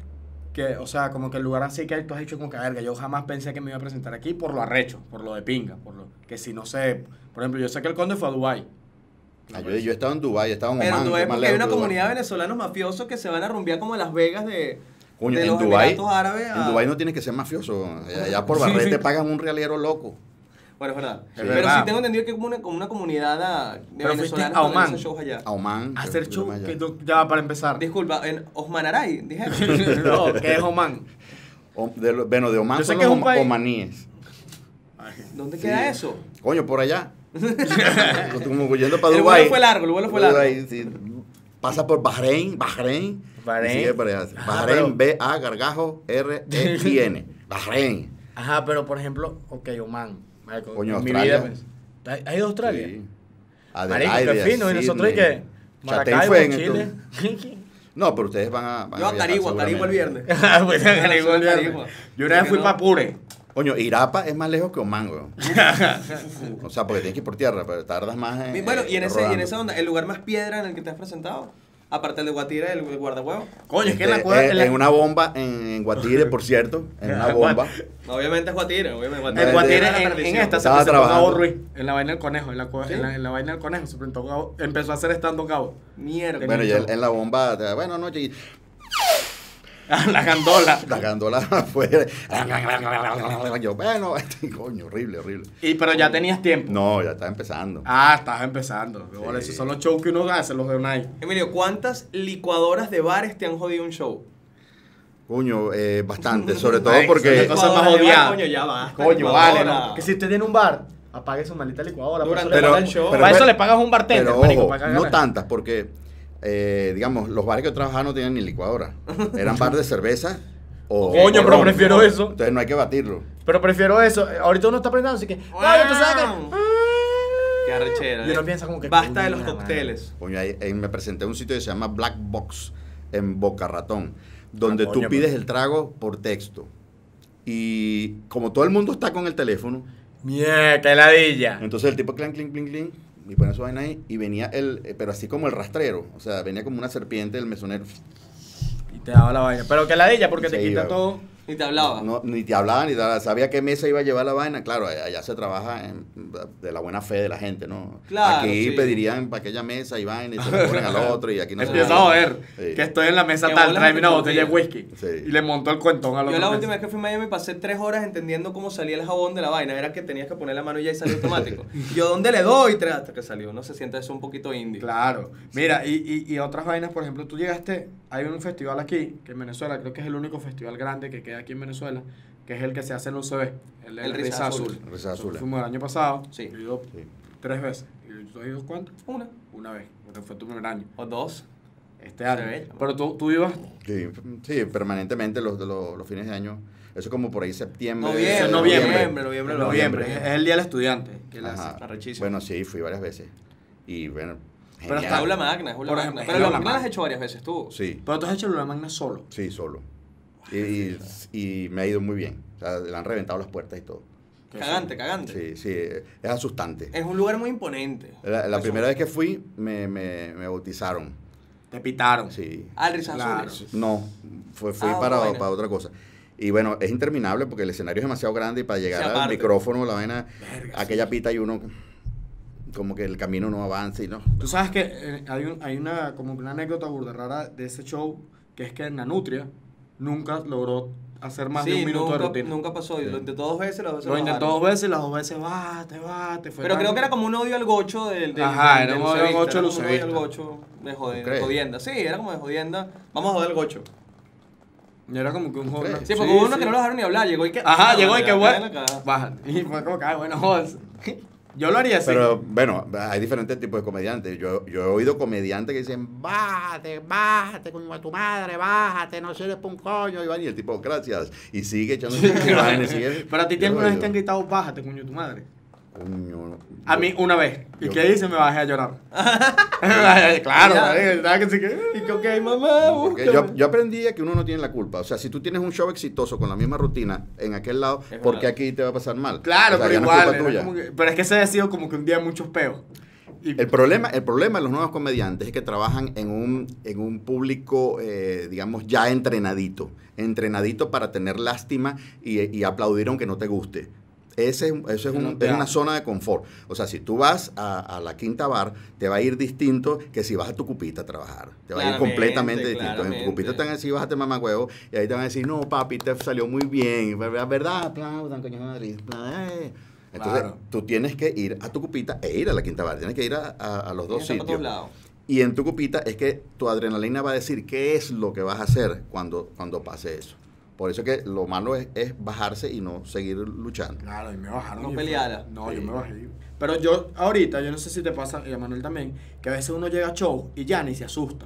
[SPEAKER 3] que, o sea, como que el lugar así que tú has dicho como que, verga, yo jamás pensé que me iba a presentar aquí por lo arrecho, por lo de pinga, por lo que si no sé, por ejemplo, yo sé que el conde fue a Dubai
[SPEAKER 4] Ah, yo, yo he estado en Dubái, he estado en
[SPEAKER 2] Pero
[SPEAKER 4] Oman.
[SPEAKER 2] ves
[SPEAKER 4] es más
[SPEAKER 2] porque hay una
[SPEAKER 4] Dubái.
[SPEAKER 2] comunidad de venezolanos mafiosos que se van a rumbear como en Las Vegas de,
[SPEAKER 4] Coño,
[SPEAKER 2] de
[SPEAKER 4] en
[SPEAKER 2] los
[SPEAKER 4] Dubái,
[SPEAKER 2] Emiratos Árabes. a-
[SPEAKER 4] en Dubái no tienes que ser mafioso. Allá- por
[SPEAKER 3] Sí,
[SPEAKER 4] Barret
[SPEAKER 3] sí.
[SPEAKER 4] te pagan un realero loco.
[SPEAKER 2] Bueno, es verdad.
[SPEAKER 3] Es
[SPEAKER 2] Pero
[SPEAKER 3] verdad.
[SPEAKER 2] sí tengo entendido que es como una, como una comunidad ah, de
[SPEAKER 3] Pero
[SPEAKER 2] venezolanos
[SPEAKER 3] a
[SPEAKER 2] que
[SPEAKER 3] Oman.
[SPEAKER 2] organizan shows allá.
[SPEAKER 4] A Oman.
[SPEAKER 3] a hacer
[SPEAKER 4] que-
[SPEAKER 3] show,
[SPEAKER 4] allá.
[SPEAKER 3] que tú- ya para empezar.
[SPEAKER 2] Disculpa, en Osmanaray, dijeron.
[SPEAKER 3] no, que es Oman.
[SPEAKER 4] O- de bueno, de Oman
[SPEAKER 3] Yo sé
[SPEAKER 4] son
[SPEAKER 3] que
[SPEAKER 4] los
[SPEAKER 3] es un país-
[SPEAKER 4] omaníes.
[SPEAKER 2] ¿Dónde
[SPEAKER 4] Sí.
[SPEAKER 2] queda eso?
[SPEAKER 4] Coño, por allá. Como yendo para
[SPEAKER 2] El
[SPEAKER 4] Dubái.
[SPEAKER 2] vuelo fue largo, el vuelo fue largo.
[SPEAKER 4] Dubái, sí. Pasa por Bahrein, Bahrein.
[SPEAKER 3] Bahrein.
[SPEAKER 4] sigue para allá. Bahrein, B-A, gargajo, R-E-I-N. Bahrein.
[SPEAKER 3] Ajá, pero por ejemplo, ok, Oman. Marico,
[SPEAKER 4] Coño,
[SPEAKER 3] en mi
[SPEAKER 4] Australia.
[SPEAKER 3] vida, pues, ¿Has ido a Australia?
[SPEAKER 4] Sí.
[SPEAKER 3] Marico,
[SPEAKER 4] Adelaide,
[SPEAKER 3] qué fino. Y nosotros, ¿y qué?
[SPEAKER 4] Chatén
[SPEAKER 3] Maracaibo,
[SPEAKER 4] fue en
[SPEAKER 3] Chile.
[SPEAKER 4] No, pero ustedes van a. van
[SPEAKER 2] Yo a
[SPEAKER 4] viajar
[SPEAKER 2] Carigua, Carigua el viernes.
[SPEAKER 3] Ah, pues, el viernes. Yo una vez
[SPEAKER 2] ¿Por
[SPEAKER 3] fui
[SPEAKER 2] qué
[SPEAKER 3] para
[SPEAKER 2] no?
[SPEAKER 3] Pure.
[SPEAKER 4] Coño, Irapa es más lejos que Oman, weón. o sea, porque tienes que ir por tierra, pero tardas más en.
[SPEAKER 2] Bueno, y en, ese, y en esa onda, el lugar más piedra en el que te has presentado, aparte el de Guatira, el guardahuevo.
[SPEAKER 3] Coño, es que en la
[SPEAKER 4] Este,
[SPEAKER 3] cueva.
[SPEAKER 4] en,
[SPEAKER 3] en la-
[SPEAKER 4] en una bomba en, en Guatire, por cierto, en una bomba.
[SPEAKER 2] Obviamente es Guatira, obviamente.
[SPEAKER 4] No,
[SPEAKER 3] En Guatire, en, en esta se
[SPEAKER 4] Estaba
[SPEAKER 3] presentó
[SPEAKER 4] trabajando.
[SPEAKER 3] Gabo Ruiz, en la vaina del conejo, en la, cueva-
[SPEAKER 2] ¿Sí?
[SPEAKER 3] en la, en la vaina del conejo, se presentó Gabo, empezó a hacer estando Gabo.
[SPEAKER 2] Mierda.
[SPEAKER 4] Bueno, y en, la bomba, bueno, noche, y
[SPEAKER 3] la gandola.
[SPEAKER 4] la gandola afuera. Yo, bueno, coño, horrible, horrible.
[SPEAKER 3] Y, pero ya tenías tiempo.
[SPEAKER 4] No, ya está empezando.
[SPEAKER 3] Ah, estabas empezando.
[SPEAKER 4] Sí.
[SPEAKER 3] esos son los shows que uno hace, los de Unai.
[SPEAKER 2] Emilio, ¿cuántas licuadoras de bares te han jodido un show?
[SPEAKER 4] Coño, eh, bastante, sobre todo
[SPEAKER 3] Ay,
[SPEAKER 4] porque...
[SPEAKER 3] cosas más odiadas.
[SPEAKER 2] Coño, ya va.
[SPEAKER 3] Coño, vale, ¿no? Que si usted tiene un bar, apague su maldita licuadora.
[SPEAKER 2] Durante
[SPEAKER 3] eso le
[SPEAKER 4] Pero-
[SPEAKER 3] pagas-
[SPEAKER 2] el show.
[SPEAKER 4] pero-
[SPEAKER 3] para eso le pagas a un bartender,
[SPEAKER 4] Pero
[SPEAKER 3] marico,
[SPEAKER 4] ojo,
[SPEAKER 3] para que
[SPEAKER 4] no tantas, porque, eh, digamos, los bares que yo trabajaba no tenían ni licuadora. Eran bares de cerveza o...
[SPEAKER 3] Coño,
[SPEAKER 4] o
[SPEAKER 3] pero prefiero eso.
[SPEAKER 4] Entonces no hay que batirlo.
[SPEAKER 3] Pero prefiero eso. Eh, Ahorita uno está aprendiendo, así que. Ay, tú sabes que.
[SPEAKER 2] Qué arrechera.
[SPEAKER 3] Y uno
[SPEAKER 2] ¿eh?
[SPEAKER 3] piensa como que,
[SPEAKER 2] Basta de los cócteles.
[SPEAKER 4] Coño, ahí, ahí me presenté a un sitio que se llama Black Box, en Boca Ratón, donde
[SPEAKER 3] Ah,
[SPEAKER 4] tú
[SPEAKER 3] coño,
[SPEAKER 4] pides
[SPEAKER 3] pero-
[SPEAKER 4] el trago por texto. Y como todo el mundo está con el teléfono,
[SPEAKER 3] Mierda, qué ladilla.
[SPEAKER 4] entonces el tipo clan, clink, clink, clink, y pone su vaina ahí, y venía el, eh, pero así como el rastrero, o sea, venía como una serpiente el mesonero.
[SPEAKER 3] Y te daba la vaina. Pero qué ladilla, porque te quita
[SPEAKER 4] iba.
[SPEAKER 3] todo.
[SPEAKER 2] Y te hablaba.
[SPEAKER 4] No, ni te hablaban ni te sabía qué mesa iba a llevar la vaina. Claro, allá se trabaja en- de la buena fe de la gente, ¿no?
[SPEAKER 2] Claro,
[SPEAKER 4] Aquí
[SPEAKER 2] sí.
[SPEAKER 4] pedirían para aquella mesa y vaina y se lo ponen al otro y aquí no se
[SPEAKER 3] Empieza a joder.
[SPEAKER 4] Sí.
[SPEAKER 3] Que estoy en la mesa tal, tráeme una
[SPEAKER 2] te
[SPEAKER 3] botella de whisky.
[SPEAKER 4] Sí.
[SPEAKER 3] Y le montó el cuentón a los
[SPEAKER 2] Yo la última vez que fui a Miami pasé tres horas entendiendo cómo salía el jabón de la vaina. Era que tenías que poner la mano y ya y salió automático. Yo, ¿dónde le doy? Tres hasta que salió. No se siente eso un poquito indie.
[SPEAKER 3] Claro. Mira, y, y, y otras vainas, por ejemplo, tú llegaste, hay un festival aquí, que en Venezuela, creo que es el único festival grande que queda aquí en Venezuela, que es el que se hace en UCB, el,
[SPEAKER 2] El Risa Azul.
[SPEAKER 4] Risa Azul.
[SPEAKER 3] Nosotros Fuimos el año pasado,
[SPEAKER 2] Sí.
[SPEAKER 3] yo he ido
[SPEAKER 4] Sí.
[SPEAKER 3] tres veces. ¿Y tú has ido cuánto?
[SPEAKER 2] Una
[SPEAKER 3] Una vez, porque fue tu primer año.
[SPEAKER 2] o dos.
[SPEAKER 3] Este año.
[SPEAKER 2] Ve.
[SPEAKER 3] Pero tú, tú ibas
[SPEAKER 4] Sí, sí, permanentemente los, los, los fines de año. Eso como por ahí septiembre.
[SPEAKER 2] Noviembre,
[SPEAKER 3] noviembre.
[SPEAKER 2] noviembre, noviembre,
[SPEAKER 3] En noviembre. Es el día del estudiante. que
[SPEAKER 4] Ajá. Bueno, sí, fui varias veces. Y bueno,
[SPEAKER 3] Pero
[SPEAKER 4] genial.
[SPEAKER 3] hasta
[SPEAKER 2] Aula magna, es aula
[SPEAKER 3] Por
[SPEAKER 2] magna.
[SPEAKER 3] ejemplo,
[SPEAKER 2] Pero
[SPEAKER 3] es aula
[SPEAKER 2] magna has hecho varias veces tú.
[SPEAKER 4] Sí,
[SPEAKER 3] Pero tú has hecho la magna solo.
[SPEAKER 4] sí, solo. Y, y, y me ha ido muy bien. O sea, le han reventado las puertas y todo.
[SPEAKER 2] Cagante, cagante.
[SPEAKER 4] Sí, sí, es asustante.
[SPEAKER 2] Es un lugar muy imponente.
[SPEAKER 4] La, la primera vez que fui, me, me, me bautizaron.
[SPEAKER 3] Te pitaron.
[SPEAKER 4] Sí.
[SPEAKER 2] Ah, el Risa
[SPEAKER 3] Claro.
[SPEAKER 4] No, fue, fui
[SPEAKER 2] Ah,
[SPEAKER 4] para, para otra cosa. Y bueno, es interminable porque el escenario es demasiado grande y para llegar
[SPEAKER 2] Sí,
[SPEAKER 4] al micrófono, la vaina,
[SPEAKER 3] Verga,
[SPEAKER 4] aquella pita y uno, como que el camino no avanza y no.
[SPEAKER 3] Tú sabes que eh, hay, un- hay una, como una anécdota burda rara de ese show, que es que en Nanutria nunca logró hacer más de
[SPEAKER 2] Sí,
[SPEAKER 3] un minuto
[SPEAKER 2] nunca,
[SPEAKER 3] de rutina.
[SPEAKER 2] nunca pasó. Y Lo intentó dos veces, las dos veces
[SPEAKER 3] Lo intentó dos veces y las dos veces, bate, bate. Fue
[SPEAKER 2] Pero
[SPEAKER 3] tan-
[SPEAKER 2] creo que era como un odio al gocho del, del
[SPEAKER 3] Ajá,
[SPEAKER 2] del-
[SPEAKER 3] era un odio al gocho
[SPEAKER 2] era
[SPEAKER 3] del
[SPEAKER 2] como un odio al gocho de, jode-
[SPEAKER 4] ¿Tú crees?
[SPEAKER 2] jodienda. Sí, era como de jodienda. Vamos a joder al gocho.
[SPEAKER 3] Y era como que un joven.
[SPEAKER 2] Sí, porque hubo uno que no lo dejaron ni hablar. Llegó y que.
[SPEAKER 3] Ajá,
[SPEAKER 2] no,
[SPEAKER 3] llegó y que bueno. Baja. Y fue como que, ay, bueno, jodas. Yo lo haría así.
[SPEAKER 4] Pero bueno, hay diferentes tipos de comediantes. Yo, yo he oído comediantes que dicen, bájate, bájate, a tu madre, bájate, no seres pa' un coño. Y, van, y el tipo, gracias. Y sigue echando.
[SPEAKER 3] Pero a ti vez te han gritado, bájate, coño, tu madre.
[SPEAKER 4] Coño,
[SPEAKER 3] A mí una vez. ¿Y
[SPEAKER 4] yo-
[SPEAKER 3] qué hice? Me bajé a llorar. claro, ¿sabes que sí que-
[SPEAKER 2] Y que, ok, mamá, búscame.
[SPEAKER 4] yo, yo aprendí que uno no tiene la culpa. O sea, si tú tienes un show exitoso con la misma rutina en aquel lado,
[SPEAKER 2] Es
[SPEAKER 4] ¿por qué
[SPEAKER 2] verdad.
[SPEAKER 4] aquí te va a pasar mal?
[SPEAKER 3] Claro,
[SPEAKER 4] O sea,
[SPEAKER 3] pero
[SPEAKER 4] no es
[SPEAKER 3] igual. como que- pero es que ese ha sido como que un día de muchos peos. Y-
[SPEAKER 4] El problema, el problema de los nuevos comediantes es que trabajan en un, en un público, eh, digamos, ya entrenadito. Entrenadito para tener lástima y, y aplaudir aunque no te guste. Ese, es- eso es, un- es una zona de confort. O sea, si tú vas a, a la quinta bar, te va a ir distinto que si vas a tu cupita a trabajar. Te va a ir completamente distinto. En tu cupita te van a decir, bájate mamá huevo, y ahí te van a decir, no, papi, te salió muy bien. ¿Verdad? ¿Verdad? Aplaudan, coño madre. Eh. Entonces,
[SPEAKER 3] Claro.
[SPEAKER 4] tú tienes que ir a tu cupita e ir a la quinta bar. Tienes que ir a, a- a los dos sitios.
[SPEAKER 2] lados.
[SPEAKER 4] Y en tu cupita es que tu adrenalina va a decir qué es lo que vas a hacer cuando, cuando pase eso. Por eso que lo malo es, es bajarse y no seguir luchando.
[SPEAKER 3] Claro, y me bajaron.
[SPEAKER 2] No peleara.
[SPEAKER 3] No,
[SPEAKER 4] Sí.
[SPEAKER 3] yo me bajé. Pero yo, ahorita, yo no sé si te pasa, y a Manuel también, que a veces uno llega a show y ya ni se asusta.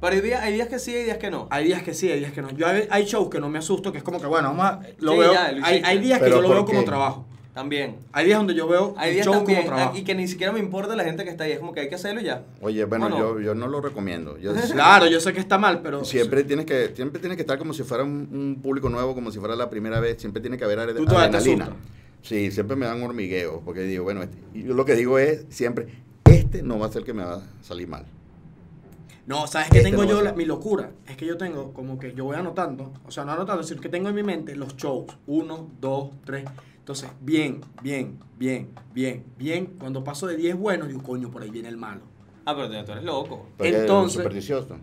[SPEAKER 2] Pero hay días, hay días que sí, hay días que no.
[SPEAKER 3] Hay días que sí, hay días que no. Yo hay, hay shows que no me asusto, que es como que, bueno, vamos a. Lo
[SPEAKER 2] Sí,
[SPEAKER 3] veo,
[SPEAKER 2] ya, lo
[SPEAKER 3] hay, hay días que yo lo
[SPEAKER 4] ¿por
[SPEAKER 3] veo como trabajo.
[SPEAKER 2] También.
[SPEAKER 3] Hay días donde yo veo
[SPEAKER 2] Hay
[SPEAKER 3] el
[SPEAKER 2] días
[SPEAKER 3] show
[SPEAKER 2] también,
[SPEAKER 3] como trabajo.
[SPEAKER 2] y que ni siquiera me importa la gente que está ahí, es como que hay que hacerlo y ya.
[SPEAKER 4] Oye, bueno, yo, yo no lo recomiendo. Yo,
[SPEAKER 3] Claro, yo sé que está mal, pero...
[SPEAKER 4] Siempre tienes que siempre tienes que estar como si fuera un, un público nuevo, como si fuera la primera vez. Siempre tiene que haber adre-
[SPEAKER 3] Tú todavía te
[SPEAKER 4] adrenalina. Sí, siempre me dan hormigueo, porque digo, bueno, este- y yo lo que digo es siempre, este no va a ser que me va a salir mal.
[SPEAKER 3] No, ¿sabes qué
[SPEAKER 4] Este
[SPEAKER 3] tengo
[SPEAKER 4] no va
[SPEAKER 3] yo? La- mi locura es que yo tengo como que yo voy anotando, o sea, no anotando, sino que tengo en mi mente los shows. Uno, dos, tres. Entonces, bien, bien, bien, bien, bien. Cuando paso de 10 buenos, digo, coño, por ahí viene el malo.
[SPEAKER 2] Ah, pero tú eres loco.
[SPEAKER 4] Porque es
[SPEAKER 3] Entonces-
[SPEAKER 4] supersticioso.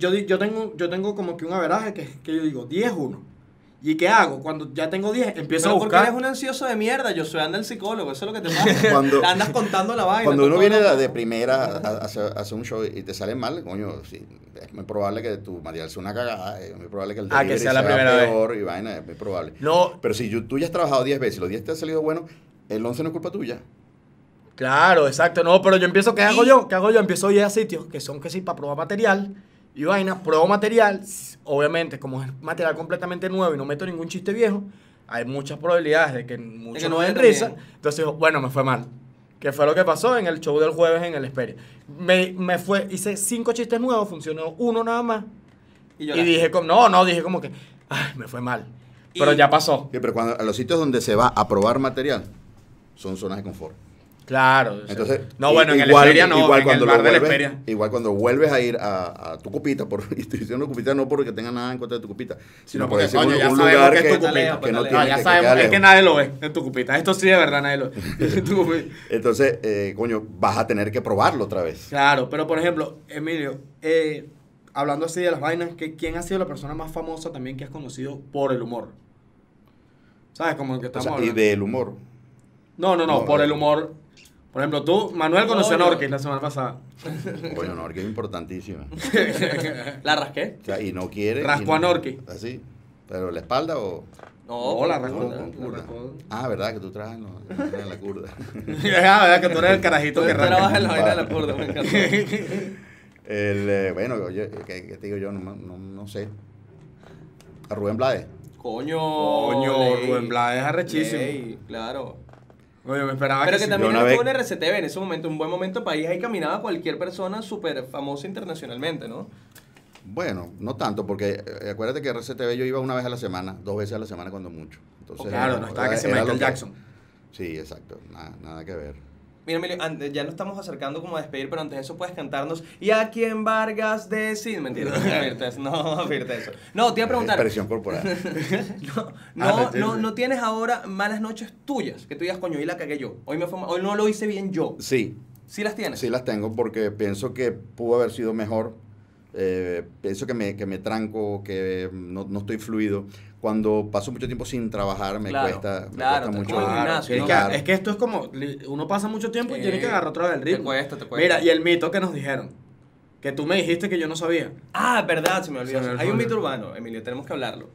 [SPEAKER 3] Yo, di- yo, tengo, yo tengo como que un averaje que, que yo digo, 10, 1. ¿Y qué hago? Cuando ya tengo 10, empiezo
[SPEAKER 2] Pero
[SPEAKER 3] a
[SPEAKER 2] porque
[SPEAKER 3] buscar.
[SPEAKER 2] eres un ansioso de mierda, yo soy anda el psicólogo, eso es lo que te pasa.
[SPEAKER 4] Cuando-
[SPEAKER 2] andas contando la vaina.
[SPEAKER 4] Cuando uno viene de, de primera a, a hacer, a hacer un show y te sale mal, coño, sí, es muy probable que tu material sea una cagada, es muy probable que el
[SPEAKER 3] Ah, que
[SPEAKER 4] delivery
[SPEAKER 3] sea la primera vez.
[SPEAKER 4] peor y vaina, es muy probable.
[SPEAKER 3] No,
[SPEAKER 4] Pero si yo- tú ya has trabajado 10 veces y los 10 te han salido buenos, el 11 no es culpa tuya.
[SPEAKER 3] Claro, exacto. No, pero yo empiezo, ¿qué hago yo? ¿Qué hago yo? Empiezo a ir a sitios que son que sí para probar material y vaina, pruebo material. Obviamente, como es material completamente nuevo y no meto ningún chiste viejo, hay muchas probabilidades de que muchos
[SPEAKER 2] que no
[SPEAKER 3] den risa.
[SPEAKER 2] también.
[SPEAKER 3] Entonces digo, bueno, me fue mal. Que fue lo que pasó en el show del jueves en el Esperia. Me, me fue, hice cinco chistes nuevos, funcionó uno nada más.
[SPEAKER 2] Y,
[SPEAKER 3] Y, dije, como, no, no, dije como que, ay, me fue mal. Pero
[SPEAKER 2] Y-
[SPEAKER 3] ya pasó.
[SPEAKER 4] Sí, pero cuando a los sitios donde se va a probar material, son zonas de confort.
[SPEAKER 3] Claro. o sea,
[SPEAKER 4] Entonces,
[SPEAKER 3] no, bueno, en el Esperia no,
[SPEAKER 4] igual
[SPEAKER 3] en
[SPEAKER 4] cuando
[SPEAKER 3] el de la
[SPEAKER 4] vuelves-
[SPEAKER 3] Esperia.
[SPEAKER 4] Igual cuando vuelves a ir a, a tu cupita, por, y estoy diciendo cupita no porque tenga nada en contra de tu cupita, sino por
[SPEAKER 3] porque, coño,
[SPEAKER 4] un,
[SPEAKER 3] ya
[SPEAKER 4] un
[SPEAKER 3] sabemos
[SPEAKER 4] lugar
[SPEAKER 3] que es tu
[SPEAKER 2] cupita.
[SPEAKER 4] que no
[SPEAKER 2] No,
[SPEAKER 3] ya
[SPEAKER 4] que
[SPEAKER 3] sabemos, es que nadie lo ve en tu cupita. Esto sí de verdad nadie lo ve.
[SPEAKER 4] Entonces, eh, coño, vas a tener que probarlo otra vez.
[SPEAKER 3] Claro, pero por ejemplo, Emilio, eh, hablando así de las vainas, ¿qué- ¿quién ha sido la persona más famosa también que has conocido por el humor? ¿Sabes? Como el que
[SPEAKER 4] O
[SPEAKER 3] estamos
[SPEAKER 4] sea, y
[SPEAKER 3] hablando.
[SPEAKER 4] del humor.
[SPEAKER 3] No, no, no,
[SPEAKER 4] No,
[SPEAKER 3] por
[SPEAKER 4] no.
[SPEAKER 3] el humor. Por ejemplo, tú, Manuel conoció a. Norquis la semana pasada.
[SPEAKER 4] Coño, no, que es importantísima.
[SPEAKER 2] ¿La rasqué?
[SPEAKER 4] O sea, y no quiere.
[SPEAKER 3] Rascó
[SPEAKER 4] no-
[SPEAKER 3] a Norqui.
[SPEAKER 4] Así. ¿Pero la espalda o.?
[SPEAKER 2] No,
[SPEAKER 3] No, la rascó. la.
[SPEAKER 4] Ah, ¿verdad? Que tú trabajas en, en la curda.
[SPEAKER 3] Ah, ¿verdad? Que tú eres el carajito que
[SPEAKER 2] trabajas
[SPEAKER 3] rasca.
[SPEAKER 2] en la vaina de la curda, me encanta.
[SPEAKER 4] El, eh, bueno, oye, ¿qué, qué te digo yo? No, no, no sé. A Rubén Blades.
[SPEAKER 2] Coño.
[SPEAKER 3] Coño,
[SPEAKER 2] ley.
[SPEAKER 3] Rubén Blades es arrechísimo.
[SPEAKER 2] Ley, claro.
[SPEAKER 3] Oye, me esperaba
[SPEAKER 2] Pero
[SPEAKER 3] que
[SPEAKER 2] también estuvo en
[SPEAKER 4] vez-
[SPEAKER 2] RCTV en ese momento, un buen momento país, ahí caminaba cualquier persona súper famosa internacionalmente, ¿no?
[SPEAKER 4] Bueno, no tanto, porque eh, acuérdate que RCTV yo iba una vez a la semana, dos veces a la semana cuando mucho. Entonces,
[SPEAKER 3] Claro, no
[SPEAKER 4] era-
[SPEAKER 3] estaba que se Michael Jackson.
[SPEAKER 4] Sí, exacto, nada, nada que ver.
[SPEAKER 2] Mira, Emilio, antes, ya nos estamos acercando como a despedir, pero antes de eso puedes cantarnos ¿Y a quién Vargas decir? Mentira, no, Firte, eso, no, te iba a preguntar.
[SPEAKER 4] Expresión corporal.
[SPEAKER 2] No,
[SPEAKER 3] Ah,
[SPEAKER 2] no,
[SPEAKER 3] sí,
[SPEAKER 2] no, no tienes ahora malas noches tuyas, que tú digas, coño, hoy la cagué yo. Hoy, me fue hoy no lo hice bien yo.
[SPEAKER 4] Sí,
[SPEAKER 2] ¿Sí las tienes?
[SPEAKER 4] sí las tengo porque pienso que pudo haber sido mejor. Eh, pienso que me, que me tranco, que no, no estoy fluido. Cuando paso mucho tiempo sin trabajar, me
[SPEAKER 2] Claro,
[SPEAKER 4] cuesta, me
[SPEAKER 2] claro,
[SPEAKER 4] cuesta
[SPEAKER 2] te-
[SPEAKER 4] mucho.
[SPEAKER 2] gimnasio,
[SPEAKER 3] es,
[SPEAKER 2] ¿no?
[SPEAKER 3] que,
[SPEAKER 4] Claro.
[SPEAKER 3] es que esto es como, uno pasa mucho tiempo y tiene que agarrar otra vez el
[SPEAKER 2] Te
[SPEAKER 3] ritmo.
[SPEAKER 2] cuesta, te cuesta.
[SPEAKER 3] Mira, y el mito que nos dijeron, que tú me dijiste que yo no sabía.
[SPEAKER 2] Ah, verdad, se me olvidó.
[SPEAKER 3] Se me
[SPEAKER 2] Hay un mito urbano, Emilio, tenemos que hablarlo.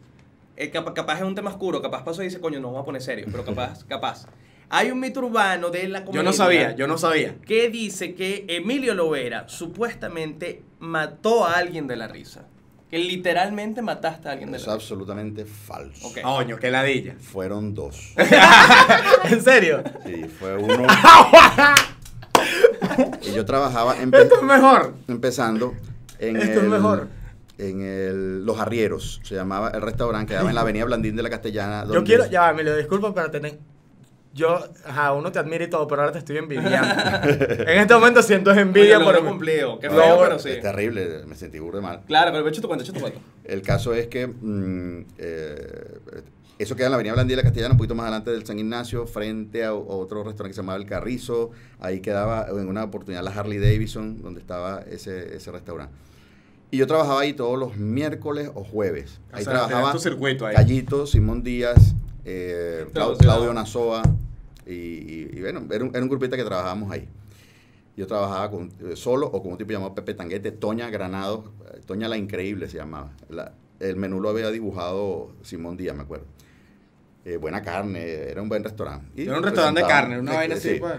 [SPEAKER 2] Eh, capa- capaz, es un tema oscuro, capaz pasó y dice, coño, nos vamos a poner serio, pero capaz, capaz. Hay un mito urbano de la comedia.
[SPEAKER 3] Yo no sabía, yo no sabía.
[SPEAKER 2] Que dice que Emilio Lovera supuestamente mató a alguien de la risa. Que literalmente mataste a alguien de
[SPEAKER 4] Es
[SPEAKER 2] la
[SPEAKER 4] absolutamente falso.
[SPEAKER 2] Ok.
[SPEAKER 3] Coño, qué ladilla.
[SPEAKER 4] Fueron dos.
[SPEAKER 3] ¿En serio?
[SPEAKER 4] Sí, fue uno. y yo trabajaba empe-
[SPEAKER 3] Esto es mejor.
[SPEAKER 4] empezando en
[SPEAKER 3] Esto es
[SPEAKER 4] el-
[SPEAKER 3] mejor.
[SPEAKER 4] en el Los Arrieros, se llamaba el restaurante, quedaba en la avenida Blandín de la Castellana.
[SPEAKER 3] Yo
[SPEAKER 4] donde-
[SPEAKER 3] quiero, ya va, Emilio, disculpa, pero tener. Yo, ajá, uno te admira y todo, pero ahora te estoy envidiando. en este momento siento envidia
[SPEAKER 2] Coño,
[SPEAKER 3] por.
[SPEAKER 2] logro cumplido. Qué
[SPEAKER 3] No,
[SPEAKER 2] feo, pero sí.
[SPEAKER 4] Es terrible, me sentí burda de mal.
[SPEAKER 2] Claro, pero echa tu cuento, echa tu cuento.
[SPEAKER 4] El caso es que mm, eh, eso queda en la avenida Blandín de la Castellana, un poquito más adelante del San Ignacio, frente a, a otro restaurante que se llamaba El Carrizo. Ahí quedaba en una oportunidad la Harley Davidson, donde estaba ese, ese restaurante. Y yo trabajaba ahí todos los miércoles o jueves.
[SPEAKER 3] O
[SPEAKER 4] Ahí
[SPEAKER 3] sea,
[SPEAKER 4] trabajaba
[SPEAKER 3] tu circuito ahí.
[SPEAKER 4] Callito, Simón Díaz, eh, Clau-
[SPEAKER 2] Claudio.
[SPEAKER 4] Claudio Nazoa. Y, y- y bueno, era un, era un grupito que trabajábamos ahí. Yo trabajaba con, eh, solo o con un tipo llamado Pepe Tanguete, Toña Granado, eh, Toña la Increíble se llamaba. La- el menú lo había dibujado Simón Díaz, me acuerdo. Eh, buena carne, era un buen restaurante. Y
[SPEAKER 3] Era un restaurante de carne, una vaina así,
[SPEAKER 4] sí.
[SPEAKER 3] pues.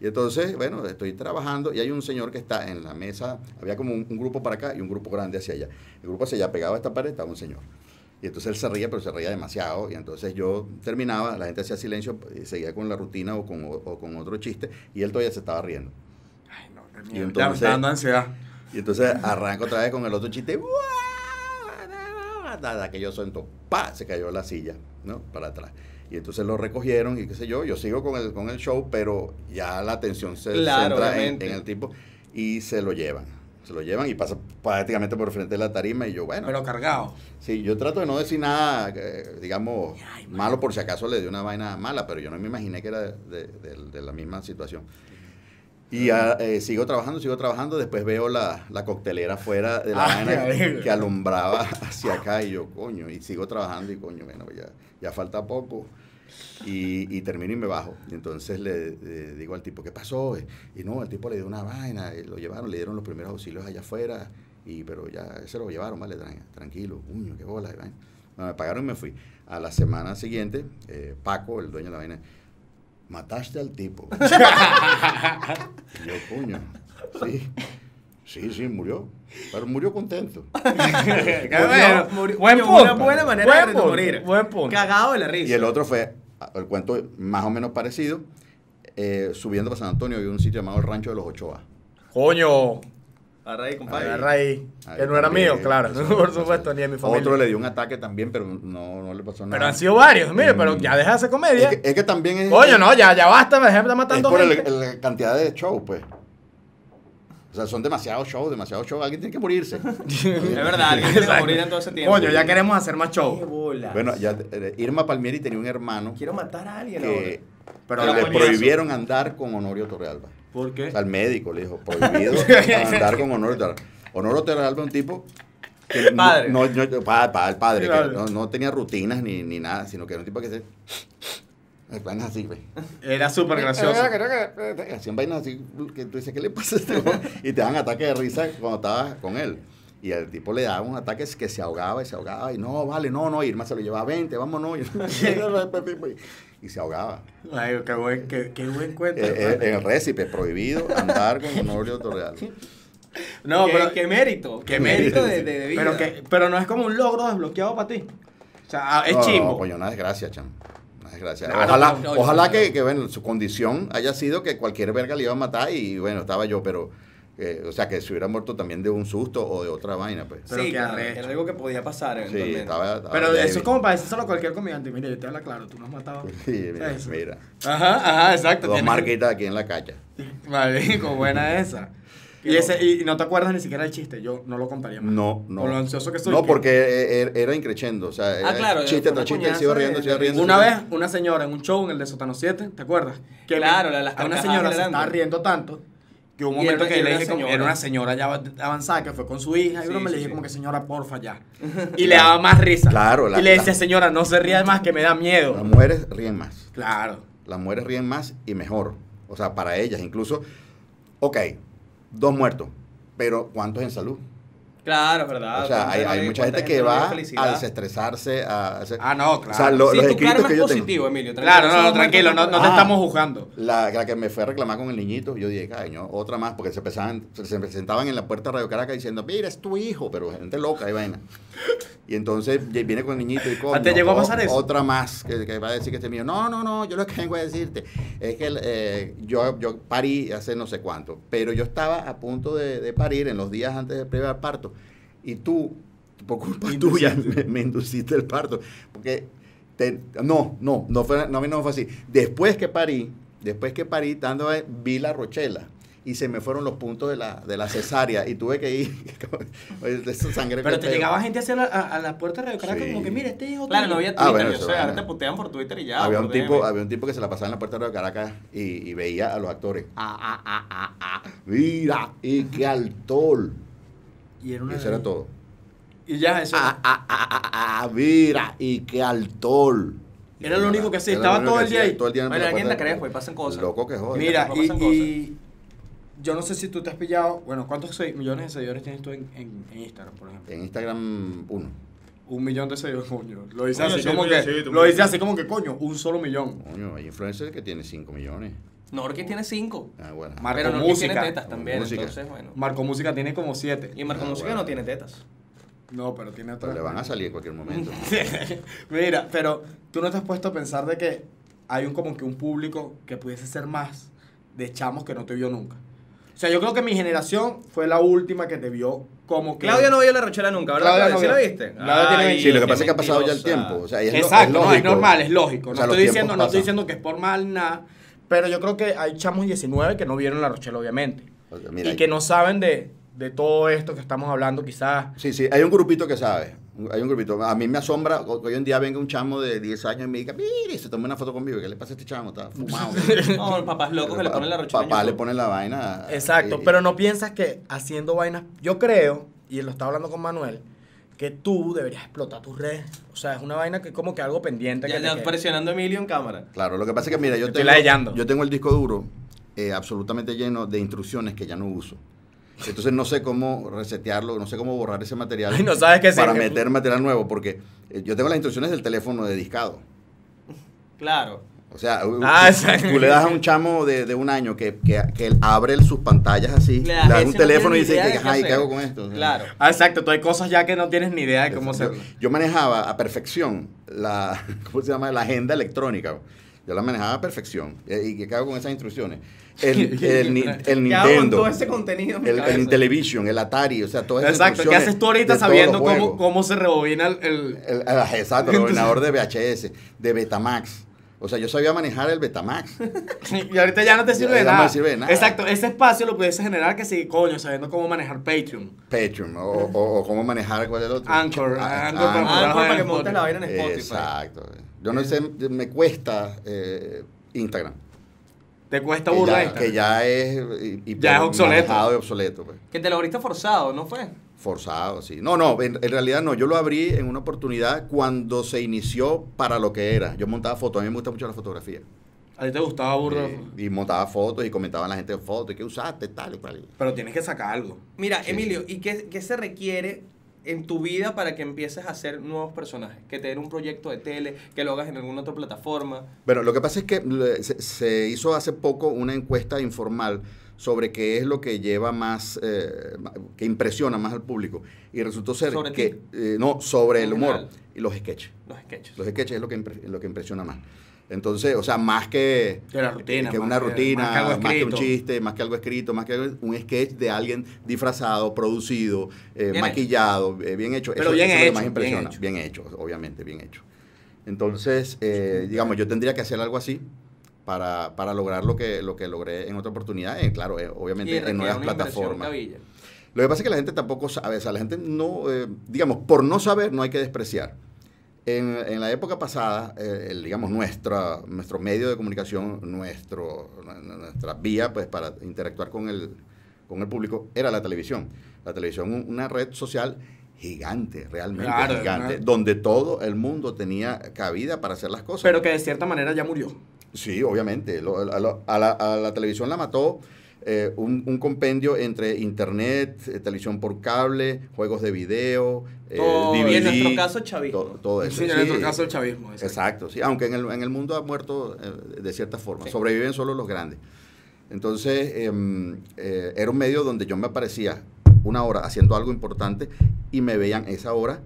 [SPEAKER 4] Y entonces, bueno, estoy trabajando y hay un señor que está en la mesa, había como un, un grupo para acá y un grupo grande hacia allá. El grupo hacia allá, pegado a esta pared, estaba un señor. Y entonces él se reía, pero se reía demasiado. Y entonces yo terminaba, la gente hacía silencio, y seguía con la rutina o con, o- o con otro chiste, y él todavía se estaba riendo.
[SPEAKER 3] Ay, no, qué
[SPEAKER 4] Y
[SPEAKER 3] miedo. Ya me
[SPEAKER 4] entonces-
[SPEAKER 3] está dando ansiedad.
[SPEAKER 4] Y entonces arranco otra vez con el otro chiste. Nada, que yo suelto, pa, se cayó la silla, ¿no? Para atrás. Y entonces lo recogieron y qué sé yo, yo sigo con el, con el show, pero ya la atención se
[SPEAKER 2] Claro,
[SPEAKER 4] centra en, en el tipo y se lo llevan. Se lo llevan y pasa prácticamente por frente de la tarima y yo, bueno,
[SPEAKER 3] Pero cargado.
[SPEAKER 4] sí, yo trato de no decir nada, eh, digamos, malo por si acaso le dio una vaina mala, pero yo no me imaginé que era de, de- de la misma situación. Y ah, eh, sigo trabajando, sigo trabajando. Después veo la, la coctelera afuera de la
[SPEAKER 3] Ay,
[SPEAKER 4] vaina
[SPEAKER 3] ay.
[SPEAKER 4] que alumbraba hacia acá. Y yo, coño, y sigo trabajando. Y coño, bueno, ya, ya falta poco. Y, termino y me bajo. Y entonces le, digo al tipo, ¿qué pasó? Y no, el tipo le dio una vaina. y lo llevaron, le dieron los primeros auxilios allá afuera. Y, pero ya se lo llevaron, vale, tran- tranquilo. Coño, qué bola. Bueno, me pagaron y me fui. A la semana siguiente, eh, Paco, el dueño de la vaina, mataste al tipo. Y yo, coño, sí, sí, sí, murió. Pero murió contento.
[SPEAKER 2] Murió-
[SPEAKER 3] bueno.
[SPEAKER 2] murió-
[SPEAKER 3] Buen punto.
[SPEAKER 2] Una buena manera
[SPEAKER 3] Buen
[SPEAKER 2] de
[SPEAKER 3] punto,
[SPEAKER 2] morir.
[SPEAKER 3] Buen punto.
[SPEAKER 2] Cagado de la risa.
[SPEAKER 4] Y el otro fue, el cuento más o menos parecido, eh, subiendo para San Antonio, había un sitio llamado el Rancho de los Ochoa.
[SPEAKER 3] Coño.
[SPEAKER 2] Agarra ahí, compadre.
[SPEAKER 3] Agarra ahí.
[SPEAKER 4] Ahí
[SPEAKER 3] Que no era mío, claro.
[SPEAKER 4] eso,
[SPEAKER 3] Por
[SPEAKER 4] eso.
[SPEAKER 3] supuesto, ni en mi familia.
[SPEAKER 4] Otro le dio un ataque también, pero no, no le pasó nada.
[SPEAKER 3] Pero han sido varios. Mire, pero
[SPEAKER 4] Mm.
[SPEAKER 3] ya deja de hacer comedia.
[SPEAKER 4] Es que, es que también es...
[SPEAKER 3] Coño, no, ya, ya basta. Me deja de estar
[SPEAKER 4] Es
[SPEAKER 3] matando
[SPEAKER 4] por
[SPEAKER 3] gente.
[SPEAKER 4] el- la cantidad de shows, pues. O sea, son demasiados shows, demasiados shows. Alguien tiene que morirse.
[SPEAKER 2] Es verdad, alguien tiene que morir en todo ese tiempo.
[SPEAKER 3] Coño, ya queremos hacer más
[SPEAKER 2] Qué
[SPEAKER 3] show.
[SPEAKER 2] bolas.
[SPEAKER 4] bueno, ya eh, Irma Palmieri tenía un hermano
[SPEAKER 2] Quiero matar a alguien
[SPEAKER 4] que,
[SPEAKER 3] Pero
[SPEAKER 4] que le prohibieron andar con Honorio Torrealba.
[SPEAKER 3] ¿Por
[SPEAKER 4] O
[SPEAKER 3] qué?
[SPEAKER 4] sea, el médico le dijo, prohibido andar con Honorio Torrealba. Honorio Torrealba es un tipo que
[SPEAKER 2] Padre.
[SPEAKER 4] No, no- pa- pa- el padre, que no, no tenía rutinas ni, ni nada, sino que era un tipo que se... Vainas así, güey.
[SPEAKER 3] Era súper gracioso.
[SPEAKER 4] Hacían vainas así que tú dices, ¿qué le pasa a este hombre? Y te dan ataques de risa cuando estabas con él. Y el tipo le daba un ataque que se ahogaba y se ahogaba. Y no, vale, no, no. Irma se lo llevaba 20, vámonos. Y se ahogaba.
[SPEAKER 3] Ay, qué buen, qué, qué buen cuento.
[SPEAKER 4] Eh, eh, en el récipe, prohibido andar con Honorio Torreal.
[SPEAKER 3] no,
[SPEAKER 2] ¿Qué,
[SPEAKER 3] pero,
[SPEAKER 2] qué mérito. Qué mérito de, de, de vida.
[SPEAKER 3] pero, que, pero no es como un logro desbloqueado para ti. O sea, ah, es
[SPEAKER 4] No,
[SPEAKER 3] chimbo.
[SPEAKER 4] No, coño, una desgracia, chamo. Una desgracia.
[SPEAKER 2] No,
[SPEAKER 4] ojalá
[SPEAKER 2] no, no,
[SPEAKER 4] ojalá
[SPEAKER 2] no,
[SPEAKER 4] que,
[SPEAKER 2] no.
[SPEAKER 4] que, bueno, su condición haya sido que cualquier verga le iba a matar y, bueno, estaba yo, pero... eh, o sea, que se hubiera muerto también de un susto o de otra vaina, pues.
[SPEAKER 3] Pero
[SPEAKER 2] sí, era algo que podía pasar
[SPEAKER 4] Sí,
[SPEAKER 2] eventualmente.
[SPEAKER 4] estaba... estaba
[SPEAKER 3] Pero
[SPEAKER 4] débil.
[SPEAKER 3] eso es como para decírselo a cualquier comediante. Mire, yo te habla claro, tú no has matado.
[SPEAKER 4] Sí, mira, mira.
[SPEAKER 3] Ajá, ajá, exacto.
[SPEAKER 4] Dos
[SPEAKER 3] tienes-
[SPEAKER 4] marquitas aquí en la calle.
[SPEAKER 3] Marico, buena esa. Y, ese, y no te acuerdas ni siquiera el chiste, yo no lo contaría más.
[SPEAKER 4] No, no.
[SPEAKER 3] Con lo ansioso que soy.
[SPEAKER 4] No,
[SPEAKER 3] que-
[SPEAKER 4] porque eh, eh, era increchendo. O sea, era
[SPEAKER 2] claro,
[SPEAKER 4] chiste tras chiste,
[SPEAKER 2] de-
[SPEAKER 4] riendo,
[SPEAKER 2] de
[SPEAKER 4] riendo.
[SPEAKER 3] Una vez, una señora en un show en el de Sótano 7, ¿te acuerdas? Que
[SPEAKER 2] Claro,
[SPEAKER 3] me-
[SPEAKER 2] la de las
[SPEAKER 3] a una señora se estaba riendo tanto que hubo un
[SPEAKER 2] era
[SPEAKER 3] momento que
[SPEAKER 2] era
[SPEAKER 3] le dije como, era una señora ya avanzada que fue con su hija y
[SPEAKER 2] Sí,
[SPEAKER 3] broma,
[SPEAKER 2] sí,
[SPEAKER 3] le dije
[SPEAKER 2] sí.
[SPEAKER 3] como que señora, porfa ya. Y le daba más risa.
[SPEAKER 4] Claro, la-
[SPEAKER 3] y le decía,
[SPEAKER 4] la-
[SPEAKER 3] señora, no se ría más que me da miedo.
[SPEAKER 4] Las mujeres ríen más.
[SPEAKER 3] Claro.
[SPEAKER 4] Las mujeres ríen más y mejor. O sea, para ellas incluso. Ok, dos muertos. Pero ¿cuántos en salud?
[SPEAKER 2] Claro, verdad.
[SPEAKER 4] o sea, hay, mucha gente que va a desestresarse. A hacer-
[SPEAKER 3] Ah, no,
[SPEAKER 4] O sea,
[SPEAKER 3] claro.
[SPEAKER 4] lo-
[SPEAKER 2] Sí,
[SPEAKER 4] los
[SPEAKER 2] tu
[SPEAKER 4] escritos
[SPEAKER 2] karma
[SPEAKER 4] que
[SPEAKER 2] es
[SPEAKER 4] yo tengo.
[SPEAKER 2] positivo, Emilio.
[SPEAKER 3] Claro, no, no, tranquilo, no, no te estamos juzgando.
[SPEAKER 4] La, la que me fue a reclamar con el niñito, yo dije, caño, otra más, porque se, empezaban, se presentaban en la puerta de Radio Caracas diciendo, mira, es tu hijo, pero gente loca y vaina. Y entonces viene con el niñito y coño,
[SPEAKER 3] ¿Te llegó a
[SPEAKER 4] o-
[SPEAKER 3] pasar eso?
[SPEAKER 4] Otra más que, que va a decir que este mío. No, no, no, yo lo que vengo a decirte es que eh, yo, yo parí hace no sé cuánto, pero yo estaba a punto de, de parir en los días antes del primer parto. Y tú, por culpa tuya, me, me induciste el parto. Porque, te- no, no, no, fue, no, a mí no fue así. Después que parí, después que parí, dando, vi la rochela. Y se me fueron los puntos de la, de la cesárea y tuve que ir. Oye, de esa sangre
[SPEAKER 3] Pero te
[SPEAKER 4] pego.
[SPEAKER 3] llegaba gente hacia la, a, a la puerta de Radio Caracas
[SPEAKER 4] Sí.
[SPEAKER 3] como que, mira, este hijo
[SPEAKER 2] Claro,
[SPEAKER 3] tuyo".
[SPEAKER 2] no había
[SPEAKER 4] Ah,
[SPEAKER 2] Twitter,
[SPEAKER 4] bueno,
[SPEAKER 2] yo sé, ahora te putean por Twitter y ya.
[SPEAKER 4] había, un
[SPEAKER 2] DM.
[SPEAKER 4] tipo, había un tipo que se la pasaba en la puerta de Caracas y, y veía a los actores. Ah, ah, ah, ah, ah. Mira, y qué altol.
[SPEAKER 3] Y era
[SPEAKER 4] Y eso era todo.
[SPEAKER 3] Y ya, eso.
[SPEAKER 4] Ah, ah, ah, ah, ah, mira, y qué altol.
[SPEAKER 3] Era lo único que hacía, estaba todo el
[SPEAKER 4] hacía,
[SPEAKER 3] ahí.
[SPEAKER 4] Todo el día en
[SPEAKER 2] Bueno,
[SPEAKER 4] la
[SPEAKER 2] alguien
[SPEAKER 4] de-
[SPEAKER 2] crees, pues, pasan cosas.
[SPEAKER 4] Loco que joder.
[SPEAKER 3] Mira, y,
[SPEAKER 2] cosas.
[SPEAKER 3] y yo no sé si tú te has pillado, bueno, ¿cuántos millones de seguidores tienes tú en, en, en Instagram, por ejemplo?
[SPEAKER 4] En Instagram, uno.
[SPEAKER 3] Un millón de seguidores, coño. Lo dice
[SPEAKER 5] Coño,
[SPEAKER 3] así
[SPEAKER 5] sí,
[SPEAKER 3] como que,
[SPEAKER 5] sí,
[SPEAKER 3] lo dice así como que, coño, un solo millón.
[SPEAKER 4] Coño, hay influencers que tienen 5 millones.
[SPEAKER 2] Norque tiene cinco.
[SPEAKER 4] Ah, bueno.
[SPEAKER 3] Marco
[SPEAKER 2] Pero Norque
[SPEAKER 3] Música.
[SPEAKER 2] tiene tetas también,
[SPEAKER 4] Música.
[SPEAKER 2] entonces, bueno.
[SPEAKER 3] Marco Música tiene como siete.
[SPEAKER 2] Y Marco
[SPEAKER 4] Ah,
[SPEAKER 2] Música
[SPEAKER 4] bueno.
[SPEAKER 2] no tiene tetas.
[SPEAKER 3] No, pero tiene otra.
[SPEAKER 4] Pero le van a salir en cualquier momento.
[SPEAKER 3] Mira, pero tú no te has puesto a pensar de que hay un como que un público que pudiese ser más de chamos que no te vio nunca. O sea, yo creo que mi generación fue la última que te vio como que...
[SPEAKER 2] Claudia no vio la Rochela nunca, ¿verdad?
[SPEAKER 3] Claudia
[SPEAKER 2] Claudia?
[SPEAKER 3] no
[SPEAKER 2] ¿Sí la viste?
[SPEAKER 3] Claudia tiene
[SPEAKER 4] Sí, lo que pasa es que ha pasado ya el tiempo. O sea, es lo-
[SPEAKER 3] Exacto, no, es
[SPEAKER 4] lógico.
[SPEAKER 3] normal, es lógico.
[SPEAKER 4] O
[SPEAKER 3] No,
[SPEAKER 4] sea, los
[SPEAKER 3] estoy, diciendo, no estoy diciendo que es por mal, nada. Pero yo creo que hay chamos 19 que no vieron la Rochela, obviamente.
[SPEAKER 4] O sea, mira,
[SPEAKER 3] y que no saben de, de todo esto que estamos hablando, quizás.
[SPEAKER 4] Sí, sí, hay un grupito que sabe. Hay un grupito. A mí me asombra que hoy en día venga un chamo de 10 años y me diga, mire, se tomó una foto conmigo. ¿Qué le pasa a este chamo? Está fumado.
[SPEAKER 2] No, papás locos que le ponen la Rochela
[SPEAKER 4] Papá le pone la vaina.
[SPEAKER 3] Exacto,
[SPEAKER 4] y-
[SPEAKER 3] pero no piensas que haciendo vainas. Yo creo, y lo estaba hablando con Manuel, que tú deberías explotar tus redes. O sea, es una vaina que como que algo pendiente.
[SPEAKER 2] Ya,
[SPEAKER 3] que
[SPEAKER 2] ya presionando a Emilio en cámara.
[SPEAKER 4] Claro, lo que pasa es que, mira, yo
[SPEAKER 3] Estoy
[SPEAKER 4] tengo, yo tengo el disco duro eh, absolutamente lleno de instrucciones que ya no uso. Entonces no sé cómo resetearlo, no sé cómo borrar ese material
[SPEAKER 3] Ay, no sabes qué
[SPEAKER 4] para meter material nuevo, porque eh, yo tengo las instrucciones del teléfono de discado.
[SPEAKER 2] Claro.
[SPEAKER 4] O sea,
[SPEAKER 3] Ah,
[SPEAKER 4] tú, le das a un chamo de, de un año que, que, que él abre el- sus pantallas así, le
[SPEAKER 2] Le
[SPEAKER 4] das un
[SPEAKER 2] no
[SPEAKER 4] teléfono y dice, que,
[SPEAKER 2] qué
[SPEAKER 4] ajá, ¿y qué
[SPEAKER 2] hacer.
[SPEAKER 4] hago con esto?
[SPEAKER 2] Claro.
[SPEAKER 3] Ah, exacto, tú hay cosas ya que no tienes ni idea de cómo hacerlo.
[SPEAKER 4] yo manejaba a perfección la, ¿cómo se llama? La agenda electrónica. Yo la manejaba a perfección. Eh, ¿Y qué hago con esas instrucciones? El, el, el
[SPEAKER 2] ¿Qué hago con
[SPEAKER 4] Nintendo,
[SPEAKER 2] todo ese contenido en
[SPEAKER 4] el, el Intellivision, el Atari, o sea, todas esas
[SPEAKER 3] Exacto, ¿qué haces tú ahorita sabiendo cómo, cómo se rebobina el... el-
[SPEAKER 4] El- ah, exacto, el ordenador de VHS, de Betamax. O sea, yo sabía manejar el Betamax.
[SPEAKER 3] Y ahorita ya no te sirve
[SPEAKER 4] Ya
[SPEAKER 3] de
[SPEAKER 4] no
[SPEAKER 3] nada.
[SPEAKER 4] me sirve de nada.
[SPEAKER 3] Exacto, ese espacio lo pudiese generar que sí, coño, sabiendo cómo manejar Patreon.
[SPEAKER 4] Patreon, o, o- o cómo manejar cuál es el otro.
[SPEAKER 3] Anchor,
[SPEAKER 4] Ah,
[SPEAKER 3] Anchor para
[SPEAKER 2] Ah,
[SPEAKER 3] montar
[SPEAKER 2] para que montes la vaina en
[SPEAKER 3] Spotify.
[SPEAKER 4] Exacto. Yo no sé, me cuesta eh, Instagram.
[SPEAKER 3] Te cuesta burla
[SPEAKER 4] que ya es, y- y
[SPEAKER 3] Ya es obsoleto.
[SPEAKER 4] manejado y obsoleto. pues.
[SPEAKER 2] Que te lo abriste forzado, ¿no fue?
[SPEAKER 4] Forzado, sí. No, no, en, en realidad no. Yo lo abrí en una oportunidad cuando se inició para lo que era. Yo montaba fotos, a mí me gusta mucho la fotografía.
[SPEAKER 3] A ti te gustaba burla.
[SPEAKER 4] Y, y montaba fotos y comentaba la gente fotos. ¿Y qué usaste? Tal y cual.
[SPEAKER 3] Pero tienes que sacar algo.
[SPEAKER 2] Mira,
[SPEAKER 4] Sí,
[SPEAKER 2] Emilio, ¿y qué, qué se requiere en tu vida para que empieces a hacer nuevos personajes? Que te den un proyecto de tele, que lo hagas en alguna otra plataforma.
[SPEAKER 4] Bueno, lo que pasa es que se hizo hace poco una encuesta informal sobre qué es lo que lleva más, eh, que impresiona más al público. Y resultó ser
[SPEAKER 2] ¿Sobre
[SPEAKER 4] que, eh, no, sobre el humor
[SPEAKER 2] general.
[SPEAKER 4] y los sketches.
[SPEAKER 2] Los sketches.
[SPEAKER 4] Los sketches es lo que, lo que impresiona más. Entonces, o sea, más que,
[SPEAKER 3] Que la rutina,
[SPEAKER 4] que
[SPEAKER 3] más
[SPEAKER 4] una rutina,
[SPEAKER 3] más que algo
[SPEAKER 4] más que un chiste, más que algo escrito, más que algo- un sketch de alguien disfrazado, producido, eh,
[SPEAKER 2] Bien
[SPEAKER 4] maquillado, eh, bien hecho.
[SPEAKER 3] Pero bien
[SPEAKER 4] es lo que
[SPEAKER 3] hecho,
[SPEAKER 4] más
[SPEAKER 3] bien
[SPEAKER 4] impresiona.
[SPEAKER 3] hecho.
[SPEAKER 4] Bien hecho, obviamente, bien hecho. Entonces, digamos, yo tendría que hacer algo así para, para lograr lo que, lo que logré en otra oportunidad, eh, claro, eh, obviamente en nuevas plataformas. Lo que pasa es que la gente tampoco sabe, o sea, la gente no, eh, digamos, por no saber no hay que despreciar. En, en la época pasada, eh, el, digamos, nuestra, nuestro medio de comunicación, nuestro, nu- nuestra vía pues, para interactuar con el, con el público era la televisión. La televisión, un- una red social gigante, realmente
[SPEAKER 3] Claro,
[SPEAKER 4] gigante, donde todo el mundo tenía cabida para hacer las cosas.
[SPEAKER 3] Pero que de cierta manera ya murió.
[SPEAKER 4] Sí, obviamente. Lo- a, lo- a la, a la televisión la mató eh, un, un compendio entre internet, eh, televisión por cable, juegos de video, eh,
[SPEAKER 2] Todo, y en nuestro caso, chavismo.
[SPEAKER 4] to- todo eso.
[SPEAKER 3] Sí, en
[SPEAKER 4] sí.
[SPEAKER 3] nuestro caso el chavismo. exacto.
[SPEAKER 4] Exacto, sí. Aunque en el, en el mundo ha muerto eh, de cierta forma.
[SPEAKER 2] Sí.
[SPEAKER 4] Sobreviven solo los grandes. Entonces, em, eh, era un medio donde yo me aparecía una hora haciendo algo importante y me veían esa hora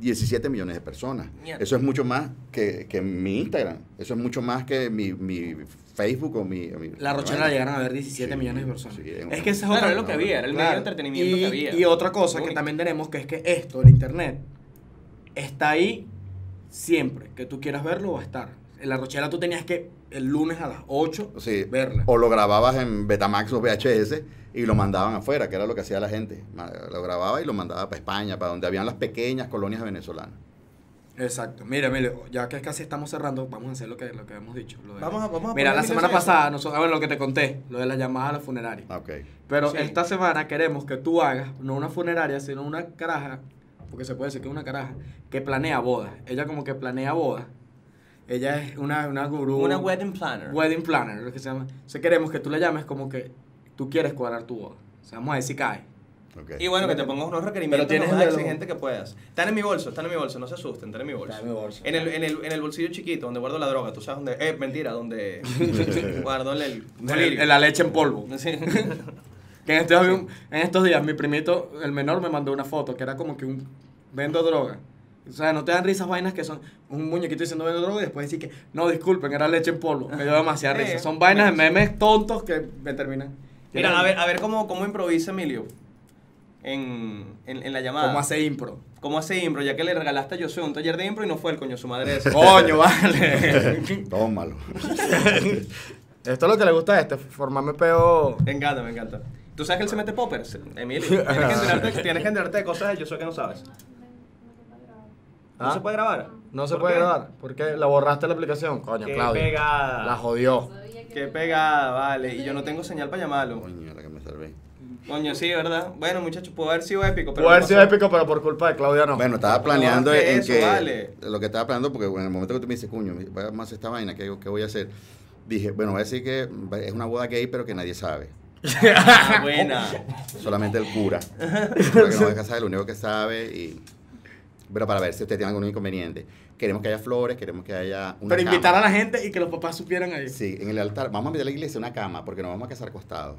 [SPEAKER 4] 17 millones de personas.
[SPEAKER 2] Mierda.
[SPEAKER 4] Eso es mucho más que, que mi Instagram. Eso es mucho más que mi, mi Facebook o mi... mi-
[SPEAKER 3] La Rochela llegaron a ver 17
[SPEAKER 4] Sí,
[SPEAKER 3] millones de personas.
[SPEAKER 4] sí,
[SPEAKER 3] es que esa es
[SPEAKER 2] Claro,
[SPEAKER 3] otra
[SPEAKER 2] era lo que había, era el medio de entretenimiento
[SPEAKER 3] y,
[SPEAKER 2] que había.
[SPEAKER 3] Y otra cosa que también tenemos, que es que esto, el internet, está ahí siempre. Que tú quieras verlo, va a estar. En la Rochela tú tenías que el lunes a las 8
[SPEAKER 4] Sí,
[SPEAKER 3] verla.
[SPEAKER 4] O lo grababas en Betamax o VHS y lo mandaban afuera, que era lo que hacía la gente. Lo grababa y lo mandaba para España, para donde habían las pequeñas colonias venezolanas.
[SPEAKER 3] Exacto. Mira, mire, ya que casi estamos cerrando, vamos a hacer lo que, lo que hemos dicho. lo de-
[SPEAKER 2] Vamos a- vamos a
[SPEAKER 3] Mira, la semana pasada, nosotros, a ver, lo que te conté, lo de la llamada a la funeraria.
[SPEAKER 4] Ah, Ok.
[SPEAKER 3] Pero
[SPEAKER 2] Sí.
[SPEAKER 3] esta semana queremos que tú hagas, no una funeraria, sino una caraja, porque se puede decir que es una caraja, que planea bodas. Ella como que planea bodas. Ella es una, una gurú.
[SPEAKER 2] Una wedding planner.
[SPEAKER 3] Wedding planner, lo que se llama. Entonces queremos que tú le llames como que tú quieres cuadrar tu boda. O sea, vamos a ver si cae.
[SPEAKER 4] ok.
[SPEAKER 2] Y bueno, que te pongas unos requerimientos
[SPEAKER 3] Pero tienes
[SPEAKER 2] lo más
[SPEAKER 3] el de los-
[SPEAKER 2] exigente que puedas. Están en mi bolso, están en mi bolso, no se asusten, están en mi bolso.
[SPEAKER 3] Está en mi bolso.
[SPEAKER 2] En el, en el, en el bolsillo chiquito donde guardo la droga, tú sabes dónde. Eh, mentira, donde guardo el, el
[SPEAKER 3] la leche en polvo.
[SPEAKER 2] Sí.
[SPEAKER 3] Que en estos, en estos días mi primito, el menor, me mandó una foto que era como que un, vendo droga. O sea, no te dan risas vainas que son un muñequito diciendo vendo droga y después decir que, no, disculpen, era leche en polvo. Me dio demasiada risa. Son vainas de memes tontos que me terminan.
[SPEAKER 2] Mira, a ver, a ver cómo, cómo improvisa Emilio en, en, en la llamada.
[SPEAKER 3] ¿Cómo hace impro?
[SPEAKER 2] ¿Cómo hace impro? Ya que le regalaste a Josué un taller de impro y no fue el coño su madre ese.
[SPEAKER 3] Coño, vale.
[SPEAKER 4] Tómalo.
[SPEAKER 3] Esto es lo que le gusta a este, formarme peo.
[SPEAKER 2] Me encanta, me encanta. ¿Tú sabes que él se mete poppers, Emilio? Tienes que enterarte, tienes que enterarte de cosas de Josué que no sabes. ¿No
[SPEAKER 3] ¿Ah?
[SPEAKER 2] se puede grabar?
[SPEAKER 3] No se
[SPEAKER 2] ¿Por
[SPEAKER 3] puede
[SPEAKER 2] qué?
[SPEAKER 3] grabar. ¿Por qué? ¿La borraste la aplicación? Coño,
[SPEAKER 2] Qué
[SPEAKER 3] Claudia.
[SPEAKER 2] pegada.
[SPEAKER 3] La jodió.
[SPEAKER 2] Qué pegada, vale. Y yo no tengo señal para llamarlo.
[SPEAKER 4] Coño, la que me salvé.
[SPEAKER 2] Coño, sí, ¿verdad? Bueno, muchachos, pudo haber sido épico, pero
[SPEAKER 3] Pudo haber
[SPEAKER 2] no
[SPEAKER 3] sido épico, pero por culpa de Claudia no.
[SPEAKER 4] Bueno, estaba
[SPEAKER 2] No,
[SPEAKER 4] planeando
[SPEAKER 2] que
[SPEAKER 4] en
[SPEAKER 2] eso,
[SPEAKER 4] que.
[SPEAKER 2] vale.
[SPEAKER 4] Lo que estaba planeando, porque en el momento que tú me dices, cuño, vamos a hacer esta vaina, ¿qué, qué voy a hacer? Dije, bueno, voy a decir que es una boda gay, pero que nadie sabe.
[SPEAKER 2] Ah, buena.
[SPEAKER 4] Solamente el cura. Porque no deja saber, lo único que sabe. Y, pero para ver si usted tiene algún inconveniente. Queremos que haya flores, queremos que haya una
[SPEAKER 3] pero invitar
[SPEAKER 4] cama.
[SPEAKER 3] a la gente y que los papás supieran ahí.
[SPEAKER 4] Sí, en el altar. Vamos a meter a la iglesia una cama, porque nos vamos a casar acostados.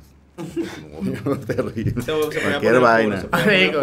[SPEAKER 4] No, terrible.
[SPEAKER 2] Se- se podía
[SPEAKER 4] Cualquier vaina.
[SPEAKER 2] se
[SPEAKER 3] Amigo.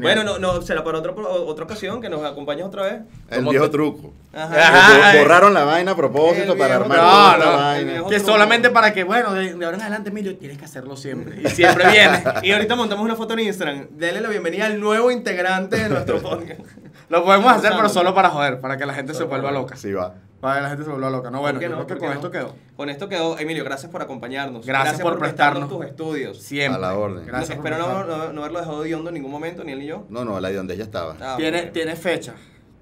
[SPEAKER 2] Bueno, no, no, será para otro, otra ocasión que nos acompañes otra vez.
[SPEAKER 4] El viejo
[SPEAKER 3] te-
[SPEAKER 4] truco.
[SPEAKER 2] Ajá.
[SPEAKER 3] Ajá.
[SPEAKER 4] Bo- Borraron la vaina a propósito para armar toda
[SPEAKER 3] No, no,
[SPEAKER 4] vaina.
[SPEAKER 3] Que
[SPEAKER 2] truco.
[SPEAKER 3] solamente para que, bueno, de, de ahora en adelante, Emilio, tienes que hacerlo siempre. Y siempre viene.
[SPEAKER 2] Y ahorita montamos una foto en Instagram. Denle la bienvenida al nuevo integrante de nuestro podcast.
[SPEAKER 3] Lo podemos hacer, pero solo para joder, para que la gente se vuelva loca.
[SPEAKER 4] Sí, va.
[SPEAKER 3] Para que la gente se vuelva loca. No, bueno,
[SPEAKER 2] ¿Por
[SPEAKER 3] yo
[SPEAKER 2] no?
[SPEAKER 3] creo que
[SPEAKER 2] ¿Por
[SPEAKER 3] con esto
[SPEAKER 2] no?
[SPEAKER 3] quedó.
[SPEAKER 2] Con esto quedó. Emilio, gracias por acompañarnos.
[SPEAKER 3] Gracias por prestarnos.
[SPEAKER 2] tus estudios.
[SPEAKER 3] Siempre.
[SPEAKER 4] A la orden.
[SPEAKER 3] Gracias por
[SPEAKER 2] Espero no, no, no haberlo dejado de hondo en ningún momento, ni él ni yo.
[SPEAKER 4] No, no, la de donde ella estaba.
[SPEAKER 2] Ah,
[SPEAKER 3] Tiene, tiene fecha.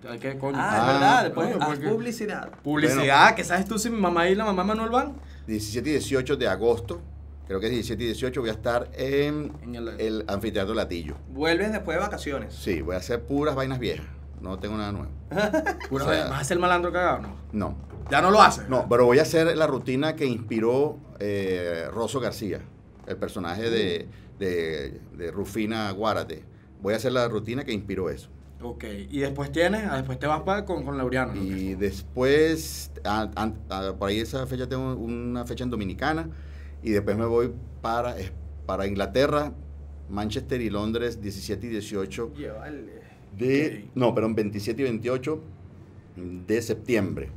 [SPEAKER 3] Hay que, coño.
[SPEAKER 2] Ah,
[SPEAKER 4] Ah,
[SPEAKER 2] es verdad. Después
[SPEAKER 3] coño,
[SPEAKER 2] haz
[SPEAKER 3] porque-
[SPEAKER 2] publicidad.
[SPEAKER 3] Publicidad, que sabes tú si mi mamá y la mamá Manuel van.
[SPEAKER 4] 17 y 18 de agosto. Creo que es 17 y 18 voy a estar en
[SPEAKER 3] En el-
[SPEAKER 4] el anfiteatro Latillo.
[SPEAKER 2] Vuelves después de vacaciones.
[SPEAKER 4] Sí, voy a hacer puras vainas viejas. No tengo nada nuevo. O sea-.
[SPEAKER 3] ¿Vas a ser malandro cagado? No.
[SPEAKER 4] No.
[SPEAKER 3] Ya no lo haces.
[SPEAKER 4] No, pero voy a hacer la rutina que inspiró eh, Rosso García, el personaje de, de, de Rufina Guárate. Voy a hacer la rutina que inspiró eso.
[SPEAKER 3] Ok. Y después tienes, ah, después te vas pa- con, con Laureano. ¿no?
[SPEAKER 4] Y después, a- a- a- por ahí esa fecha tengo una fecha en Dominicana. Y después me voy para, para Inglaterra, Manchester y Londres, 17 y 18 de...
[SPEAKER 3] Ok.
[SPEAKER 4] No, perdón, 27 y 28 de septiembre.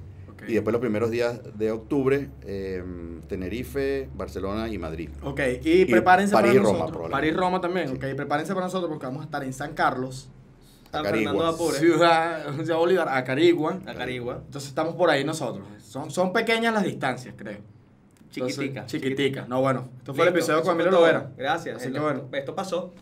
[SPEAKER 4] Y después los primeros días de octubre, eh, Tenerife, Barcelona y Madrid.
[SPEAKER 3] Ok, y, prepárense
[SPEAKER 4] París y
[SPEAKER 3] para
[SPEAKER 4] Roma,
[SPEAKER 3] nosotros.
[SPEAKER 4] probablemente.
[SPEAKER 3] París y Roma también, ok. Prepárense para nosotros porque vamos a estar en San Carlos,
[SPEAKER 2] San
[SPEAKER 4] Acarigua.
[SPEAKER 2] Fernando de Apure.
[SPEAKER 3] ciudad, ciudad Bolívar, Acarigua.
[SPEAKER 2] Acarigua.
[SPEAKER 3] Entonces estamos por ahí nosotros. Son, son pequeñas las distancias, creo.
[SPEAKER 2] Chiquitica.
[SPEAKER 3] Entonces, chiquitica. No, bueno. Esto fue el
[SPEAKER 2] Listo,
[SPEAKER 3] episodio con Emilio. Lovera.
[SPEAKER 2] Gracias.
[SPEAKER 3] Así que bueno.
[SPEAKER 2] Esto pasó.